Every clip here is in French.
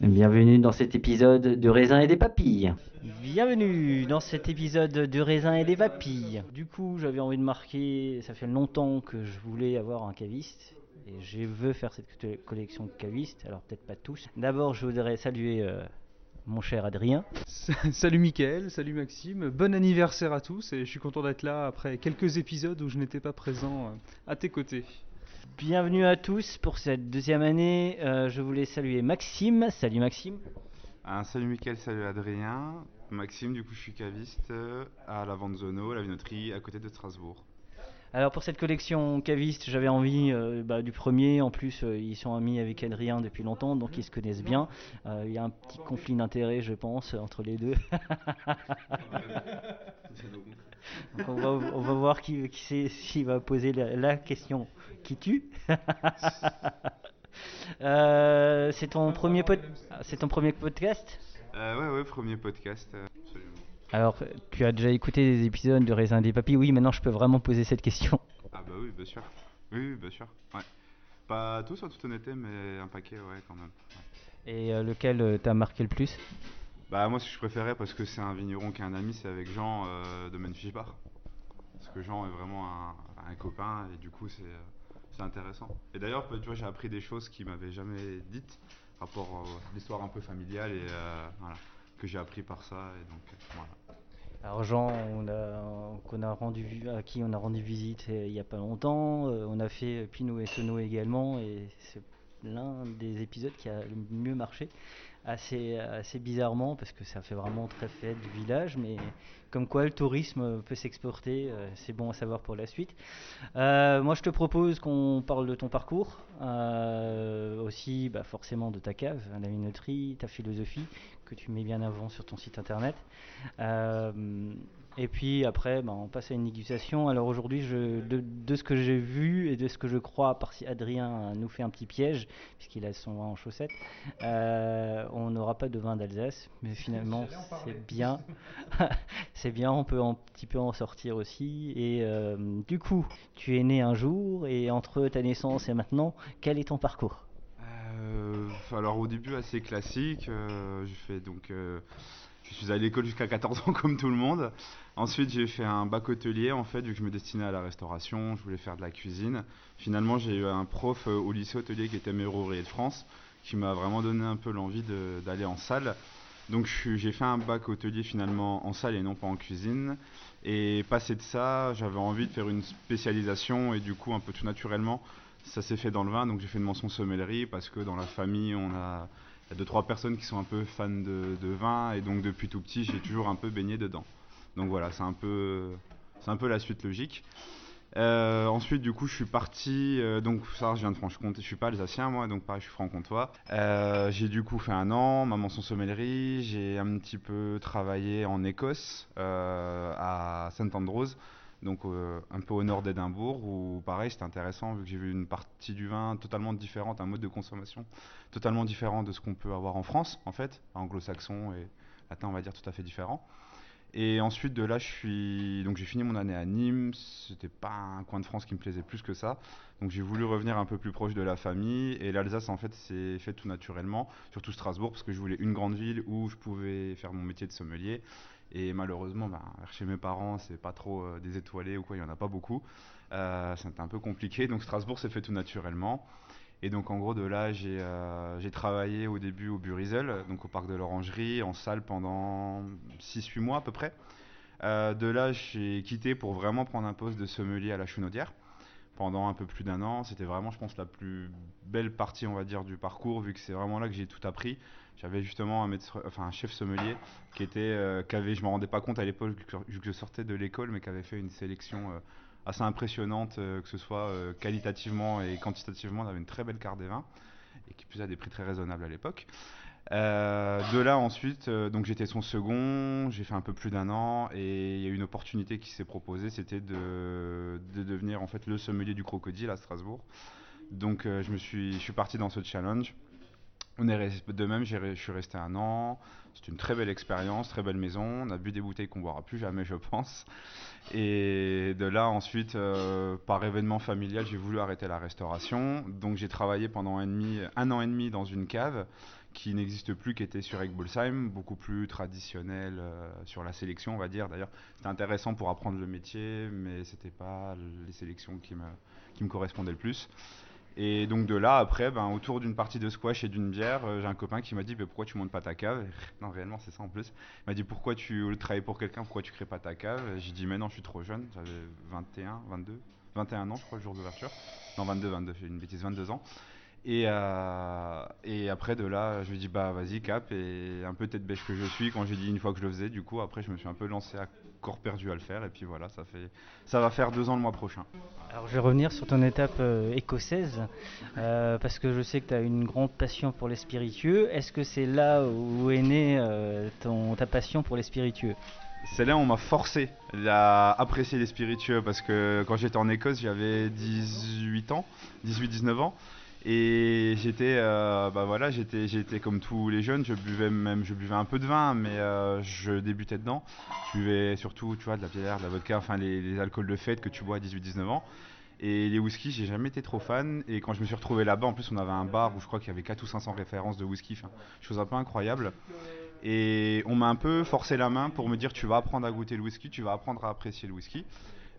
Bienvenue dans cet épisode de Raisin et des Papilles. Bienvenue dans cet épisode de Raisin et des Papilles. Du coup, j'avais envie de marquer, ça fait longtemps que je voulais avoir un caviste. Et je veux faire cette co- collection de cavistes, alors peut-être pas tous. D'abord, je voudrais saluer euh, mon cher Adrien. Salut Mickaël, salut Maxime, bon anniversaire à tous et je suis content d'être là après quelques épisodes où je n'étais pas présent euh, à tes côtés. Bienvenue à tous pour cette deuxième année. Euh, je voulais saluer Maxime. Salut Maxime. Un salut Mickaël, salut Adrien. Maxime, du coup, je suis caviste euh, à la Vanzono, la vinoterie à côté de Strasbourg. Alors pour cette collection caviste, j'avais envie euh, bah, du premier. En plus, euh, ils sont amis avec Adrien depuis longtemps, donc ils se connaissent bien. Euh, Il y a un petit conflit d'intérêts, je pense, entre les deux. Donc on, va, on va voir qui, va poser la, la question qui tue. Euh, c'est ton premier pod- c'est ton premier podcast? Euh, ouais, ouais, premier podcast. euh, absolument. Alors, tu as déjà écouté des épisodes de Raisin des Papilles Oui, maintenant je peux vraiment poser cette question. Ah bah oui, bien sûr. Oui, oui, bien sûr. Ouais. Pas tous en toute honnêteté, mais un paquet, ouais, quand même. Ouais. Et euh, lequel euh, t'a marqué le plus? Bah moi, ce que je préférais, parce que c'est un vigneron qui est un ami, c'est avec Jean euh, de Menfish Bar. Parce que Jean est vraiment un, un copain, et du coup, c'est intéressant. Et d'ailleurs, tu vois, j'ai appris des choses qu'il m'avait jamais dites, rapport à l'histoire un peu familiale, et euh, voilà, que j'ai appris par ça, et. Alors Jean, qu'on a rendu, à qui on a rendu visite euh, il n'y a pas longtemps, euh, on a fait Pinot et Sono également, et c'est l'un des épisodes qui a le mieux marché, assez, assez bizarrement, parce que ça fait vraiment très fête du village, mais comme quoi le tourisme peut s'exporter, euh, c'est bon à savoir pour la suite. Euh, moi je te propose qu'on parle de ton parcours, euh, aussi bah, forcément de ta cave, la minoterie, ta philosophie, que tu mets bien avant sur ton site internet. Et puis après, bah, on passe à une négociation. Alors aujourd'hui, je, de, de ce que j'ai vu et de ce que je crois, à part si Adrien nous fait un petit piège, puisqu'il a son vin en chaussettes, euh, on n'aura pas de vin d'Alsace. Mais finalement, c'est bien. c'est bien, on peut un petit peu en sortir aussi. Et euh, du coup, tu es né un jour, et entre ta naissance et maintenant, quel est ton parcours? Euh, alors au début assez classique, euh, j'ai fait donc euh, je suis allé à l'école jusqu'à 14 ans comme tout le monde. Ensuite j'ai fait un bac hôtelier en fait vu que je me destinais à la restauration, je voulais faire de la cuisine. Finalement j'ai eu un prof euh, au lycée hôtelier qui était meilleur ouvrier de France qui m'a vraiment donné un peu l'envie d'aller en salle. Donc j'ai fait un bac hôtelier finalement en salle et non pas en cuisine. Et passé de ça, j'avais envie de faire une spécialisation et du coup un peu tout naturellement, ça s'est fait dans le vin. Donc j'ai fait une mention sommellerie parce que dans la famille on a y a deux trois personnes qui sont un peu fans de vin et donc depuis tout petit, j'ai toujours un peu baigné dedans. Donc voilà, c'est un peu, c'est un peu la suite logique. Euh, ensuite, du coup, je suis parti. euh, donc, ça, je viens de Franche-Comté. Je suis pas alsacien, moi, donc pareil, je suis franc-comtois. Euh, j'ai du coup fait un an, maman son sommellerie. J'ai un petit peu travaillé en Écosse, à St Andrews, donc un peu au nord d'Édimbourg, où pareil, c'était intéressant vu que j'ai vu une partie du vin totalement différente, un mode de consommation totalement différent de ce qu'on peut avoir en France, en fait, anglo-saxon et latin, on va dire, tout à fait différent. Et ensuite de là, je suis donc j'ai fini mon année à Nîmes. C'était pas un coin de France qui me plaisait plus que ça. Donc j'ai voulu revenir un peu plus proche de la famille. Et l'Alsace, en fait, s'est fait tout naturellement. Surtout Strasbourg, parce que je voulais une grande ville où je pouvais faire mon métier de sommelier. Et malheureusement, ben, chez mes parents, c'est pas trop euh, des étoilés ou quoi. Il y en a pas beaucoup. Euh, C'était un peu compliqué. Donc Strasbourg s'est fait tout naturellement. Et donc en gros de là j'ai euh, j'ai travaillé au début au Burizel, donc au parc de l'Orangerie, en salle pendant 6-8 mois à peu près. Euh, de là j'ai quitté pour vraiment prendre un poste de sommelier à la Chunaudière pendant un peu plus d'un an. C'était vraiment je pense la plus belle partie on va dire du parcours vu que c'est vraiment là que j'ai tout appris. J'avais justement un, un chef sommelier qui était, euh, qui avait, je me rendais pas compte à l'époque que- je sortais de l'école, mais qui avait fait une sélection assez impressionnante, euh, que ce soit euh, qualitativement et quantitativement. On avait une très belle carte des vins et qui plus à des prix très raisonnables à l'époque. Euh, de là ensuite, donc j'étais son second, j'ai fait un peu plus d'un an et il y a eu une opportunité qui s'est proposée, c'était de, de devenir en fait le sommelier du crocodile à Strasbourg. Donc je me suis, je suis parti dans ce challenge. De même, je suis resté un an. C'est une très belle expérience, très belle maison. On a bu des bouteilles qu'on boira plus jamais, je pense. Et de là, ensuite, euh, par événement familial, j'ai voulu arrêter la restauration. Donc j'ai travaillé pendant un, an et demi dans une cave qui n'existe plus, qui était sur Egbolsheim, beaucoup plus traditionnelle euh, sur la sélection, on va dire. D'ailleurs, c'était intéressant pour apprendre le métier, mais c'était pas les sélections qui me, qui me correspondaient le plus. Et donc de là, après, ben, autour d'une partie de squash et d'une bière, euh, j'ai un copain qui m'a dit, pourquoi tu montes pas ta cave Non, réellement, c'est ça en plus. Il m'a dit, pourquoi tu, au pour quelqu'un, pourquoi tu crées pas ta cave J'ai dit, mais non, je suis trop jeune, j'avais 21, 22, 21 ans, je crois, le jour d'ouverture. Non, 22, 22, j'ai une bêtise, 22 ans. Et, euh, et après de là, je lui ai dit bah vas-y cap et un peu tête bêche que je suis quand j'ai dit une fois que je le faisais. Du coup après je me suis un peu lancé à corps perdu à le faire et puis voilà ça fait ça va faire deux ans le mois prochain. Alors je vais revenir sur ton étape euh, écossaise, euh, parce que je sais que tu as une grande passion pour les spiritueux. Est-ce que c'est là où est née euh, ton, ta passion pour les spiritueux? C'est là où on m'a forcé à apprécier les spiritueux parce que quand j'étais en Écosse j'avais 18 ans, 18-19 ans. Et j'étais, euh, bah voilà, j'étais, j'étais comme tous les jeunes, je buvais même, je buvais un peu de vin, mais euh, je débutais dedans. Je buvais surtout, tu vois, de la bière, de la vodka, enfin les, alcools de fête que tu bois à 18-19 ans. Et les whisky, j'ai jamais été trop fan. Et quand je me suis retrouvé là-bas, en plus, on avait un bar où je crois qu'il y avait 4 ou 500 références de whisky, chose un peu incroyable. Et on m'a un peu forcé la main pour me dire, tu vas apprendre à goûter le whisky, tu vas apprendre à apprécier le whisky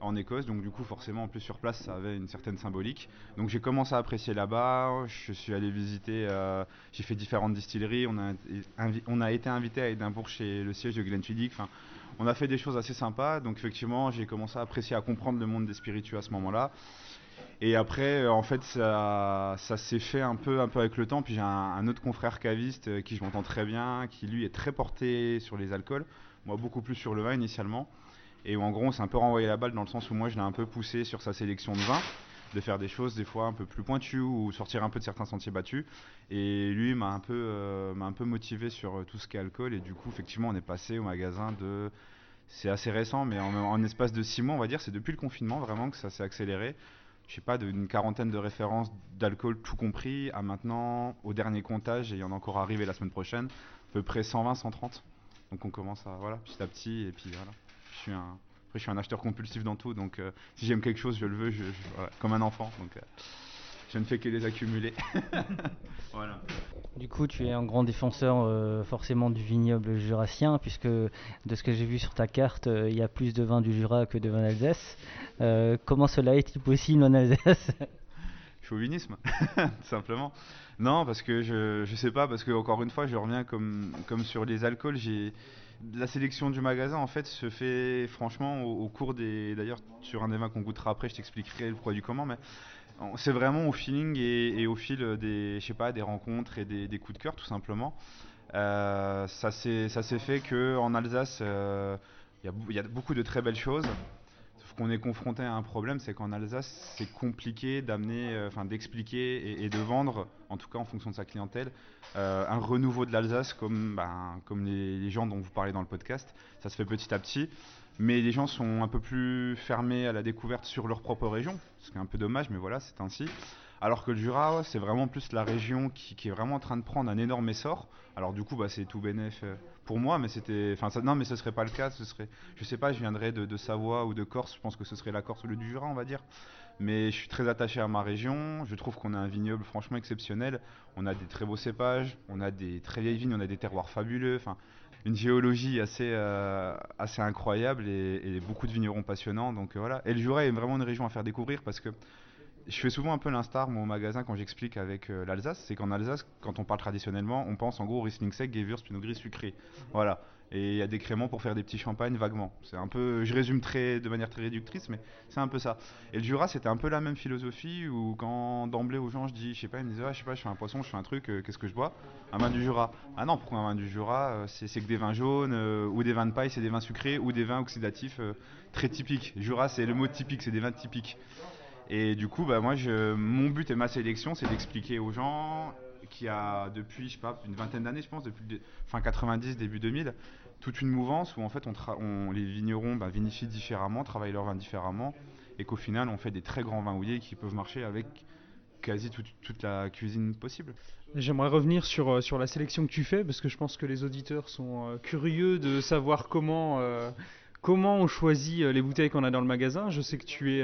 en Écosse. Donc du coup, forcément, en plus sur place, ça avait une certaine symbolique. Donc j'ai commencé à apprécier là-bas. Je suis allé visiter. euh, j'ai fait différentes distilleries. On a, été invité à Édimbourg chez le siège de Glenfiddich. Enfin, on a fait des choses assez sympas. Donc effectivement, j'ai commencé à apprécier, à comprendre le monde des spiritueux à ce moment-là. Et après, euh, en fait, ça, ça s'est fait un peu, un peu avec le temps. Puis j'ai un, un autre confrère caviste euh, qui je m'entends très bien, qui lui est très porté sur les alcools. Moi, beaucoup plus sur le vin initialement. Et où, en gros, on s'est un peu renvoyé la balle dans le sens où moi, je l'ai un peu poussé sur sa sélection de vins, de faire des choses des fois un peu plus pointues ou sortir un peu de certains sentiers battus. Et lui m'a un peu, euh, m'a un peu motivé sur euh, tout ce qui est alcool. Et du coup, effectivement, on est passé au magasin de. C'est assez récent, mais en, espace de six mois, on va dire, c'est depuis le confinement vraiment que ça s'est accéléré. Je sais pas, d'une quarantaine de références d'alcool tout compris à maintenant, au dernier comptage, et il y en encore arrivé la semaine prochaine, à peu près 120, 130. Donc on commence à, voilà, petit à petit, et puis voilà. Je suis un, acheteur compulsif dans tout, donc euh, si j'aime quelque chose, je le veux, je, comme un enfant. Donc euh, je ne fais que les accumuler. voilà. Du coup, tu es un grand défenseur euh, forcément du vignoble jurassien, puisque de ce que j'ai vu sur ta carte, il y a plus de vin du Jura que de vin d'Alsace. Comment cela est-il possible en Alsace? Chauvinisme, tout simplement. Non, parce que je, je sais pas, parce que encore une fois, je reviens comme, comme sur les alcools, j'ai la sélection du magasin en fait se fait franchement au, cours des. D'ailleurs, sur un des vins qu'on goûtera après, je t'expliquerai le du comment, mais c'est vraiment au feeling et, au fil des, je sais pas, des rencontres et des, des coups de cœur tout simplement. Euh, ça s'est ça s'est fait que en Alsace, euh, il y a beaucoup de très belles choses. Qu'on est confronté à un problème, c'est qu'en Alsace, c'est compliqué d'amener, euh, enfin d'expliquer et, et de vendre, en tout cas en fonction de sa clientèle, euh, un renouveau de l'Alsace comme, ben, comme les, les gens dont vous parlez dans le podcast. Ça se fait petit à petit. Mais les gens sont un peu plus fermés à la découverte sur leur propre région, ce qui est un peu dommage, mais voilà, c'est ainsi. Alors que le Jura, c'est vraiment plus la région qui, est vraiment en train de prendre un énorme essor. Alors du coup, bah, c'est tout bénef euh, pour moi, mais c'était, enfin, ça, mais ce serait pas le cas. Ce serait, je sais pas, je viendrais de, Savoie ou de Corse. Je pense que ce serait la Corse ou le du Jura, on va dire. Mais je suis très attaché à ma région. Je trouve qu'on a un vignoble franchement exceptionnel. On a des très beaux cépages, on a des très vieilles vignes, on a des terroirs fabuleux. Une géologie assez, euh, incroyable et, et beaucoup de vignerons passionnants. Donc euh, voilà. Et le Jura est vraiment une région à faire découvrir parce que je fais souvent un peu l'instar au magasin quand j'explique avec euh, l'Alsace. C'est qu'en Alsace, quand on parle traditionnellement, on pense en gros au Riesling sec, Gewürz, Pinot Gris sucré. Voilà. Et il y a des créments pour faire des petits champagnes vaguement. C'est un peu, je résume très, de manière très réductrice, mais c'est un peu ça. Et le Jura, c'était un peu la même philosophie où quand d'emblée aux gens, je dis, je sais pas, ils me disent, ah, je sais pas, je fais un poisson, je fais un truc, euh, qu'est-ce que je bois? Un vin du Jura. Ah non, pourquoi un vin du Jura euh, C'est que des vins jaunes ou des vins de paille, c'est des vins sucrés ou des vins oxydatifs très typiques. Jura, c'est le mot typique, c'est des vins typiques. Et du coup, bah, moi, mon but et ma sélection, c'est d'expliquer aux gens qui a depuis, je sais pas, une vingtaine d'années, je pense, depuis fin 90, début 2000, toute une mouvance où en fait les vignerons bah, vinifient différemment, travaillent leur vin différemment, et qu'au final on fait des très grands vins houillés qui peuvent marcher avec quasi toute, la cuisine possible. J'aimerais revenir sur, euh, sur la sélection que tu fais, parce que je pense que les auditeurs sont euh, curieux de savoir comment, euh, on choisit les bouteilles qu'on a dans le magasin. Je sais que tu es,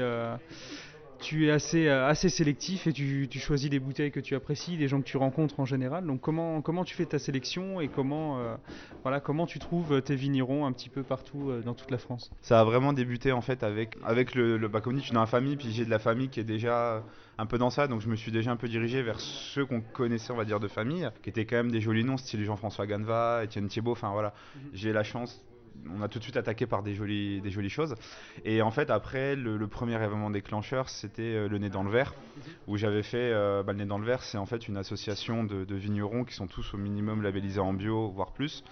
tu es assez, euh, assez sélectif et tu, tu choisis des bouteilles que tu apprécies, des gens que tu rencontres en général. Donc comment, comment tu fais ta sélection et comment, euh, voilà, comment tu trouves tes vignerons un petit peu partout euh, dans toute la France? Ça a vraiment débuté en fait avec, avec le, le je suis dans la famille, puis j'ai de la famille qui est déjà un peu dans ça, donc je me suis déjà un peu dirigé vers ceux qu'on connaissait, on va dire, de famille, qui étaient quand même des jolis noms, style Jean-François Ganva, Étienne Thiebaud, enfin voilà, j'ai la chance, on a tout de suite attaqué par des jolies, choses. Et en fait, après, le, premier événement déclencheur, c'était euh, le Nez dans le Verre, où j'avais fait, euh, bah, le Nez dans le Verre, c'est en fait une association de, vignerons qui sont tous au minimum labellisés en bio, voire plus.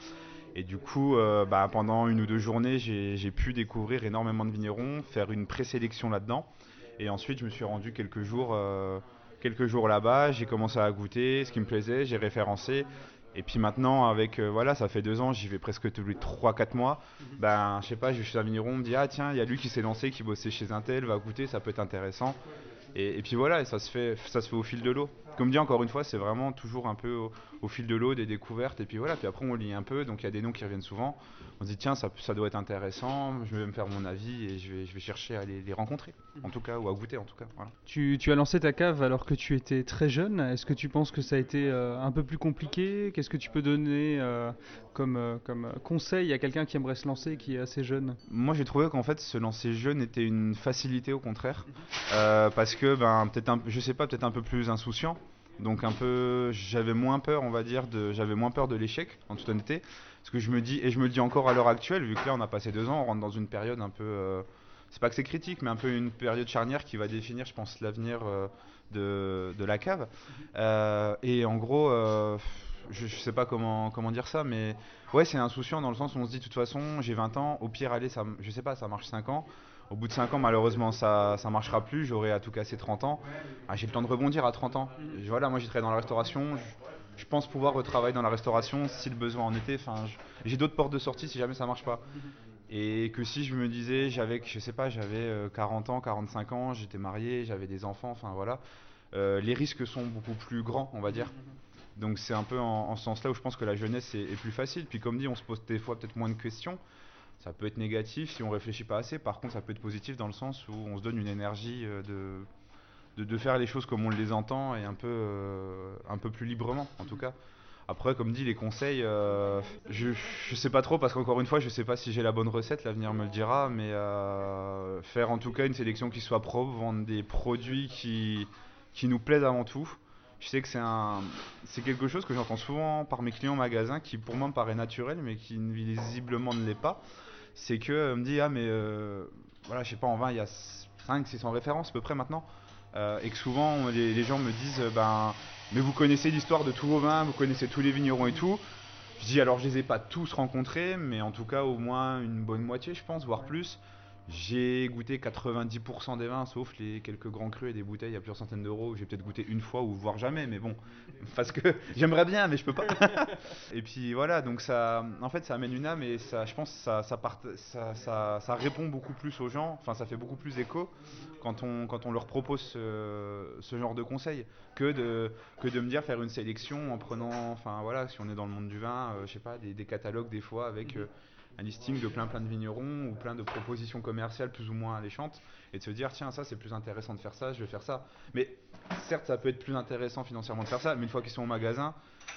Et du coup, euh, bah, pendant une ou deux journées, j'ai pu découvrir énormément de vignerons, faire une présélection là-dedans. Et ensuite, je me suis rendu quelques jours là-bas. J'ai commencé à goûter ce qui me plaisait, j'ai référencé. Et puis maintenant, avec euh, voilà, ça fait deux ans, j'y vais presque tous les 3-4 mois. Ben, je sais pas, je suis un vigneron, on me dit ah tiens, il y a lui qui s'est lancé, qui bossait chez Intel, va goûter, ça peut être intéressant. Et, et puis voilà, et ça se fait, ça se fait au fil de l'eau. Comme dit encore une fois, c'est vraiment toujours un peu au, au fil de l'eau, des découvertes. Et puis voilà, puis après on lit un peu, donc il y a des noms qui reviennent souvent. On se dit tiens, ça, ça doit être intéressant, je vais me faire mon avis et je vais, je vais chercher à les, les rencontrer, en tout cas, ou à goûter en tout cas. Voilà. Tu, tu as lancé ta cave alors que tu étais très jeune. Est-ce que tu penses que ça a été euh, un peu plus compliqué? Qu'est-ce que tu peux donner euh, comme, euh, comme conseil à quelqu'un qui aimerait se lancer et qui est assez jeune? Moi j'ai trouvé qu'en fait se lancer jeune était une facilité au contraire, parce que ben peut-être un, je sais pas, peut-être un peu plus insouciant. Donc un peu, j'avais moins peur, on va dire, de, j'avais moins peur de l'échec, en toute honnêteté. Parce que je me dis, et je me dis encore à l'heure actuelle, vu que là on a passé deux ans, on rentre dans une période un peu, euh, c'est pas que c'est critique, mais un peu une période charnière qui va définir, je pense, l'avenir euh, de, la cave. Euh, et en gros, je, je sais pas comment, comment dire ça, mais ouais, c'est insouciant dans le sens où on se dit, de toute façon, j'ai 20 ans, au pire, allez, ça, je sais pas, ça marche 5 ans. Au bout de 5 ans, malheureusement, ça ça marchera plus. J'aurai à tout casser 30 ans. Ah, j'ai le temps de rebondir à 30 ans. Je- Voilà, moi j'ai travaillé dans la restauration. Je, pense pouvoir retravailler dans la restauration si le besoin en était. Enfin, j'ai d'autres portes de sortie si jamais ça marche pas. Et que si je me disais, j'avais, je sais pas, j'avais euh, 40 ans, 45 ans, j'étais marié, j'avais des enfants, enfin voilà, euh, les risques sont beaucoup plus grands, on va dire. Donc c'est un peu en, en ce sens-là où je pense que la jeunesse est, est plus facile. Puis comme dit, on se pose des fois peut-être moins de questions. Ça peut être négatif si on réfléchit pas assez. Par contre, ça peut être positif dans le sens où on se donne une énergie euh, de, de, faire les choses comme on les entend et un peu, euh, un peu plus librement, en tout cas. Après, comme dit, les conseils, euh, je, je sais pas trop parce qu'encore une fois, je sais pas si j'ai la bonne recette, l'avenir me le dira, mais faire en tout cas une sélection qui soit propre, vendre des produits qui, qui nous plaisent avant tout. Je sais que c'est un, c'est quelque chose que j'entends souvent par mes clients en magasin qui pour moi me paraît naturel, mais qui visiblement ne l'est pas. C'est que euh, me dit ah mais euh, voilà, je sais pas en vin il y a 5 600 références à peu près maintenant. euh, et que souvent les gens me disent euh, ben mais vous connaissez l'histoire de tous vos vins, vous connaissez tous les vignerons et tout. Je dis alors je les ai pas tous rencontrés, mais en tout cas au moins une bonne moitié je pense, voire plus. J'ai goûté 90% des vins, sauf les quelques grands crus et des bouteilles à plusieurs centaines d'euros. J'ai peut-être goûté une fois ou voire jamais, mais bon, parce que j'aimerais bien, mais je peux pas. et puis voilà, donc ça, en fait, ça amène une âme et ça, je pense, que ça, ça, part- ça, ça, ça répond beaucoup plus aux gens. Enfin, ça fait beaucoup plus écho quand on, quand on leur propose ce, ce genre de conseils que de, que de me dire faire une sélection en prenant, enfin voilà, si on est dans le monde du vin, euh, je sais pas, des, des catalogues des fois avec euh, un listing de plein plein de vignerons ou plein de propositions commerciales plus ou moins alléchantes et de se dire tiens ça c'est plus intéressant de faire ça, je vais faire ça. Mais certes ça peut être plus intéressant financièrement de faire ça, mais une fois qu'ils sont au magasin,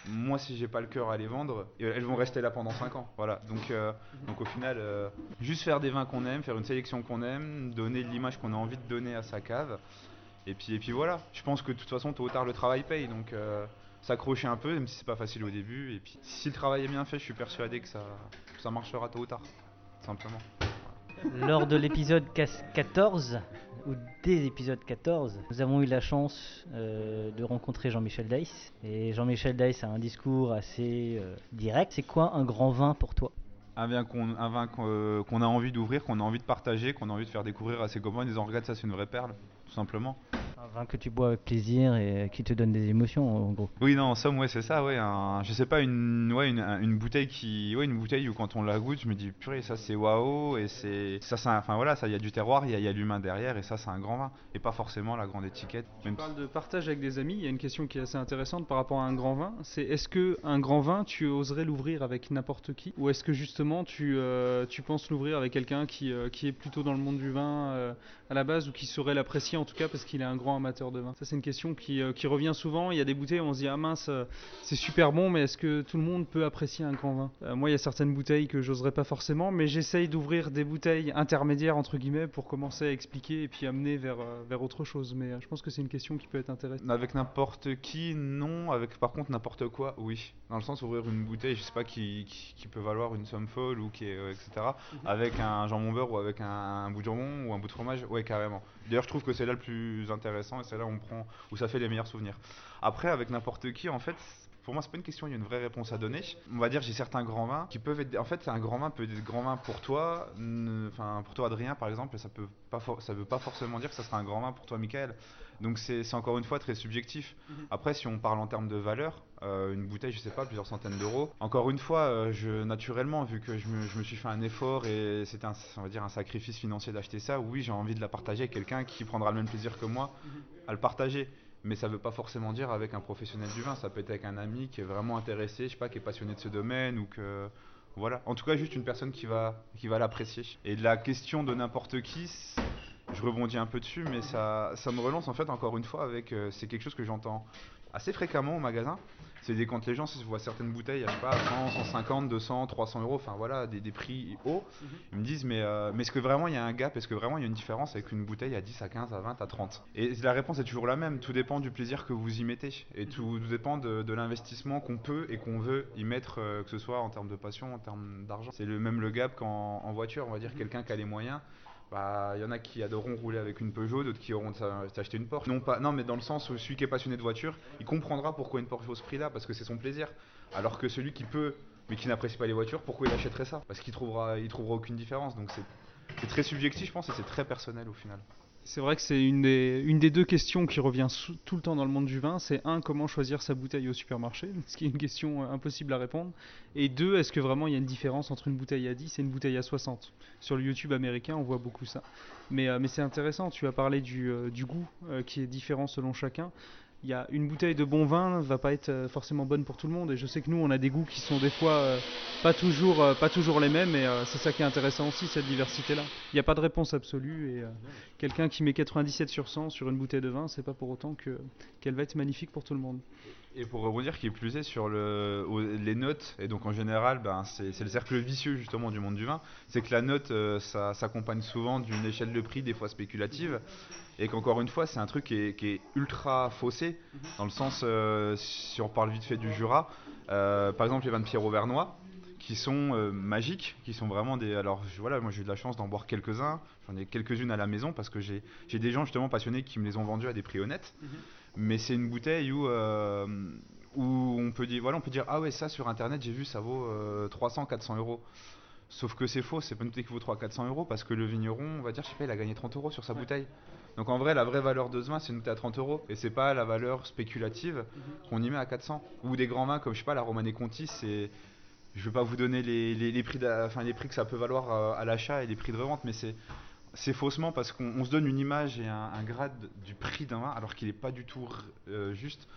moi si j'ai pas le cœur à les vendre, elles vont rester là pendant 5 ans. Voilà. Donc, euh, au final, euh, juste faire des vins qu'on aime, faire une sélection qu'on aime, donner l'image qu'on a envie de donner à sa cave. Et puis, et puis voilà, je pense que de toute façon tôt ou tard le travail paye. Donc euh, s'accrocher un peu, même si c'est pas facile au début. Et puis si le travail est bien fait, je suis persuadé que ça, ça marchera tôt ou tard. Simplement. Lors de l'épisode cas- 14, ou des épisodes 14, nous avons eu la chance euh, de rencontrer Jean-Michel Deiss. Et Jean-Michel Deiss a un discours assez euh, direct. C'est quoi un grand vin pour toi? Un vin qu'on euh, qu'on a envie d'ouvrir, qu'on a envie de partager, qu'on a envie de faire découvrir à ses copains en disant regarde ça c'est une vraie perle, tout simplement. Un vin que tu bois avec plaisir et qui te donne des émotions, en gros. Oui, non, en somme, ouais, c'est ça, ouais. Un, je sais pas, une, ouais, une, un- une bouteille qui, ouais, une bouteille où quand on la goûte, je me dis, purée, ça c'est waouh, et c'est, ça, c'est enfin voilà, ça, il y a du terroir, il y a, a l'humain derrière, et ça, c'est un grand vin, et pas forcément la grande étiquette. Tu Même parles de partage avec des amis, il y a une question qui est assez intéressante par rapport à un grand vin, c'est est-ce que un grand vin, tu oserais l'ouvrir avec n'importe qui? Ou est-ce que justement tu, euh, tu penses l'ouvrir avec quelqu'un qui, euh, qui est plutôt dans le monde du vin euh, à la base ou qui saurait l'apprécier en tout cas parce qu'il est un grand amateur de vin Ça c'est une question qui, euh, qui revient souvent, il y a des bouteilles où on se dit ah mince euh, c'est super bon mais est-ce que tout le monde peut apprécier un grand vin? Euh, Moi il y a certaines bouteilles que j'oserais pas forcément mais j'essaye d'ouvrir des bouteilles intermédiaires entre guillemets pour commencer à expliquer et puis amener vers, vers autre chose mais je pense que c'est une question qui peut être intéressante. Avec n'importe qui, non. Avec par contre n'importe quoi, oui. Dans le sens ouvrir une bouteille, je sais pas qui, qui, qui peut valoir une somme folle ou qui est, euh, etc. Avec un jambon beurre ou avec un, un bout de jambon ou un bout de fromage, ouais carrément. D'ailleurs, je trouve que c'est là le plus intéressant et c'est là où on prend, ça fait les meilleurs souvenirs. Après, avec n'importe qui, en fait. Pour moi, c'est pas une question, il y a une vraie réponse à donner. On va dire, j'ai certains grands vins qui peuvent être. En fait, un grand vin peut être grand vin pour toi. Enfin, pour toi, Adrien, par exemple, ça peut pas, ça veut pas forcément dire que ça sera un grand vin pour toi, Michael. Donc, c'est encore une fois très subjectif. Après, si on parle en termes de valeur, euh, une bouteille, je sais pas, plusieurs centaines d'euros. Encore une fois, euh, je, naturellement, vu que je me, je me suis fait un effort et c'était un, on va dire, un sacrifice financier d'acheter ça, oui, j'ai envie de la partager avec quelqu'un qui prendra le même plaisir que moi à le partager. Mais ça veut pas forcément dire avec un professionnel du vin. Ça peut être avec un ami qui est vraiment intéressé, je sais pas, qui est passionné de ce domaine ou que. Voilà. En tout cas, juste une personne qui va, qui va l'apprécier. Et la question de n'importe qui, je rebondis un peu dessus, mais ça, ça me relance en fait encore une fois avec. euh, c'est quelque chose que j'entends assez fréquemment au magasin. C'est des quand les gens se voient certaines bouteilles, à, je sais pas, 100, 150, 200, 300 euros, enfin voilà, des, des prix hauts. Ils me disent, mais, euh, mais est-ce que vraiment il y a un gap? Est-ce que vraiment il y a une différence avec une bouteille à 10, à 15, à 20, à 30 Et la réponse est toujours la même. Tout dépend du plaisir que vous y mettez. Et tout, tout dépend de, de l'investissement qu'on peut et qu'on veut y mettre, euh, que ce soit en termes de passion, en termes d'argent. C'est le même le gap qu'en en voiture. On va dire quelqu'un qui a les moyens. Bah, y en a qui adoreront rouler avec une Peugeot, d'autres qui auront s'acheter une Porsche. Non, pas, non, mais dans le sens où celui qui est passionné de voiture, il comprendra pourquoi une Porsche vaut ce prix-là, parce que c'est son plaisir. Alors que celui qui peut, mais qui n'apprécie pas les voitures, pourquoi il achèterait ça? Parce qu'il trouvera, il trouvera aucune différence. Donc c'est très subjectif, je pense, et c'est très personnel au final. C'est vrai que c'est une des, deux questions qui revient tout le temps dans le monde du vin. C'est un, comment choisir sa bouteille au supermarché, ce qui est une question euh, impossible à répondre. Et deux, est-ce que vraiment il y a une différence entre une bouteille à 10 et une bouteille à 60 Sur le YouTube américain, on voit beaucoup ça. Mais, euh, c'est intéressant, tu as parlé du, euh, goût qui est différent selon chacun. Y a une bouteille de bon vin va pas être euh, forcément bonne pour tout le monde et je sais que nous on a des goûts qui sont des fois euh, pas toujours euh, pas toujours les mêmes et c'est ça qui est intéressant aussi cette diversité là. Il n'y a pas de réponse absolue et quelqu'un qui met 97 sur 100 sur une bouteille de vin, c'est pas pour autant que qu'elle va être magnifique pour tout le monde. Et pour rebondir, qui est plus est sur les notes, et donc en général, ben, c'est c'est le cercle vicieux justement du monde du vin, c'est que la note, ça s'accompagne souvent d'une échelle de prix des fois spéculative, et qu'encore une fois, c'est un truc qui est, qui est ultra faussé, dans le sens, euh, si on parle vite fait du Jura, euh, par exemple les vins de Pierre Auvernois, qui sont euh, magiques, qui sont vraiment des. Alors je- voilà, moi j'ai eu de la chance d'en boire quelques-uns. J'en ai quelques-unes à la maison parce que j'ai des gens justement passionnés qui me les ont vendus à des prix honnêtes. Mais c'est une bouteille où où on peut dire voilà, on peut dire ah ouais ça sur internet j'ai vu ça vaut 300 400 euros. Sauf que c'est faux, c'est pas une bouteille qui vaut 300-400 euros parce que le vigneron, on va dire, je sais pas, il a gagné 30 euros sur sa bouteille. Donc en vrai, la vraie valeur de ce vin, c'est une à 30 euros et c'est pas la valeur spéculative qu'on y met à 400. Ou des grands vins comme je sais pas, la Romane Conti, c'est. Je vais pas vous donner les, les- les prix, enfin, les prix que ça peut valoir euh, à l'achat et les prix de revente, mais c'est. C'est faussement parce qu'on on se donne une image et un, un grade du prix d'un vin alors qu'il n'est pas du tout euh, juste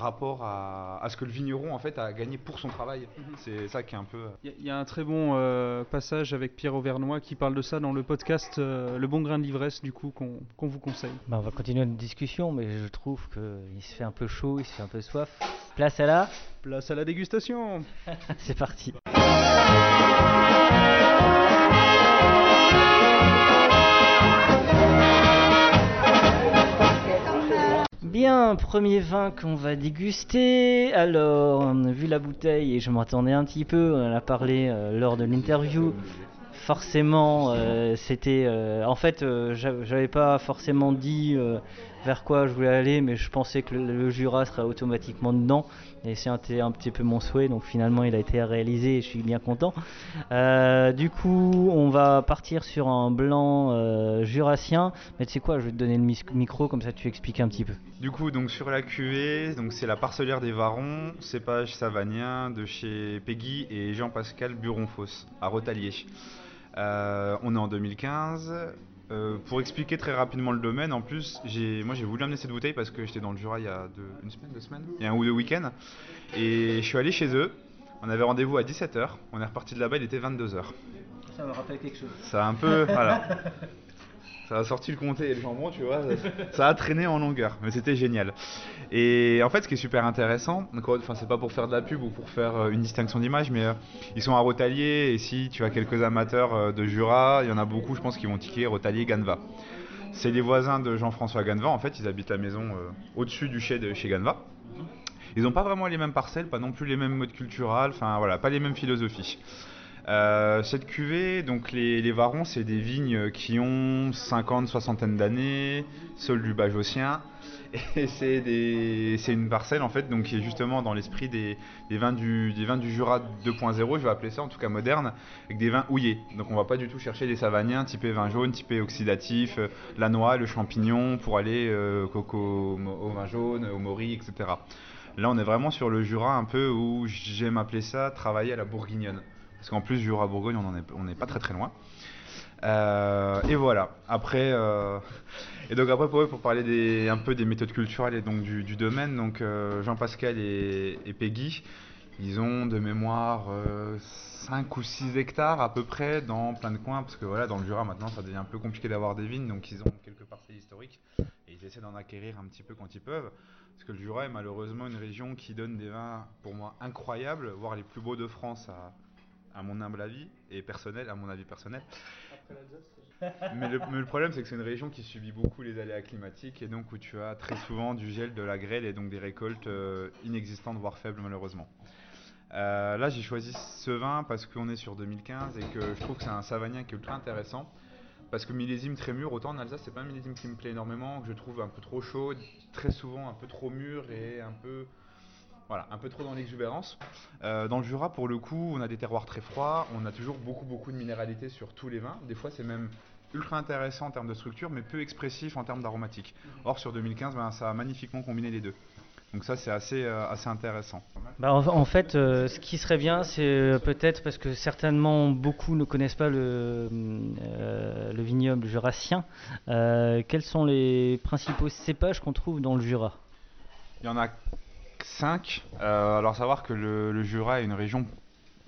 rapport à, à ce que le vigneron en fait a gagné pour son travail. C'est ça qui est un peu. euh, Il y a- il y, a un très bon euh, passage avec Pierre Auvernois qui parle de ça dans le podcast euh, Le Bon Grain de l'Ivresse, du coup, qu'on vous conseille. Bah, on va continuer notre discussion, mais je trouve qu'il se fait un peu chaud, il se fait un peu soif. Place à la Place à la dégustation C'est parti. Bien, premier vin qu'on va déguster. Alors, vu la bouteille et je m'attendais un petit peu, on en a parlé euh, lors de l'interview. Forcément, euh, c'était. euh, en fait, euh, j'av- j'avais pas forcément dit vers quoi je voulais aller, mais je pensais que le, le Jura serait automatiquement dedans. Et c'est un, un petit peu mon souhait, donc finalement il a été réalisé et je suis bien content. Du coup, on va partir sur un blanc jurassien. Mais tu sais quoi, je vais te donner le micro, comme ça tu expliques un petit peu. Du coup, donc sur la cuvée, c'est la parcelière des Varons, cépage savagnin de chez Peggy et Jean-Pascal Buron-Fosse à Rotalier. Euh, on est en 2015. Euh, pour expliquer très rapidement le domaine, en plus, moi j'ai voulu amener cette bouteille parce que j'étais dans le Jura il y a deux- une semaine, deux semaines, il y a un ou deux week-ends, et je suis allé chez eux. On avait rendez-vous à 17h, on est reparti de là-bas, il était 22h. Ça me rappelle quelque chose. Ça a un peu. voilà. Ça a sorti le comté et le jambon, tu vois. Ça a traîné en longueur, mais c'était génial. Et en fait, ce qui est super intéressant, enfin, c'est pas pour faire de la pub ou pour faire euh, une distinction d'image, mais euh, ils sont à Rotalier. Et si tu as quelques amateurs euh, de Jura, il y en a beaucoup, je pense, qui vont tiquer Rotalier Ganva. C'est les voisins de Jean-François Ganva. En fait, ils habitent la maison au-dessus du chai de chez Ganva. Ils n'ont pas vraiment les mêmes parcelles, pas non plus les mêmes modes culturels, enfin voilà, pas les mêmes philosophies. Euh, cette cuvée, donc les, Varons, c'est des vignes qui ont 50, soixantaine d'années, sol du Bajocien. Et c'est des- c'est une parcelle en fait, donc qui est justement dans l'esprit des, vins du, Jura 2.0, je vais appeler ça en tout cas moderne, avec des vins houillés. Donc on va pas du tout chercher des savagniens typés vin jaune, typés oxydatif, euh, la noix, le champignon pour aller euh, coco au vin jaune, au mori, etc. Là on est vraiment sur le Jura un peu où j'aime appeler ça travailler à la bourguignonne. Parce qu'en plus, Jura-Bourgogne, on n'est pas très très loin. Euh, et voilà. Après, euh, et donc après pour, pour parler des, un peu des méthodes culturelles et donc du, domaine, donc euh, Jean-Pascal et, Peggy, ils ont de mémoire 5 ou 6 hectares à peu près dans plein de coins, parce que voilà, dans le Jura maintenant, ça devient un peu compliqué d'avoir des vignes, donc ils ont quelques parcelles historiques et ils essaient d'en acquérir un petit peu quand ils peuvent. Parce que le Jura est malheureusement une région qui donne des vins pour moi incroyables, voire les plus beaux de France à mon humble avis et personnel, à mon avis personnel. Mais le, mais le problème, c'est que c'est une région qui subit beaucoup les aléas climatiques et donc où tu as très souvent du gel, de la grêle et donc des récoltes euh, inexistantes, voire faibles malheureusement. Euh, là, j'ai choisi ce vin parce qu'on est sur 2015 et que je trouve que c'est un savagnin qui est ultra intéressant. Parce que millésime très mûr, autant en Alsace, c'est pas un millésime qui me plaît énormément, que je trouve un peu trop chaud, très souvent un peu trop mûr et un peu voilà, un peu trop dans l'exubérance. Euh, dans le Jura, pour le coup, on a des terroirs très froids, on a toujours beaucoup, beaucoup de minéralité sur tous les vins. Des fois, c'est même ultra intéressant en termes de structure, mais peu expressif en termes d'aromatique. Or, sur 2015, ben, ça a magnifiquement combiné les deux. Donc ça, c'est assez, euh, assez intéressant. Bah, en, en fait, euh, ce qui serait bien, c'est euh, peut-être parce que certainement beaucoup ne connaissent pas le, euh, le vignoble jurassien. euh, quels sont les principaux cépages qu'on trouve dans le Jura? Il y en a 5. alors, savoir que le, le Jura est une région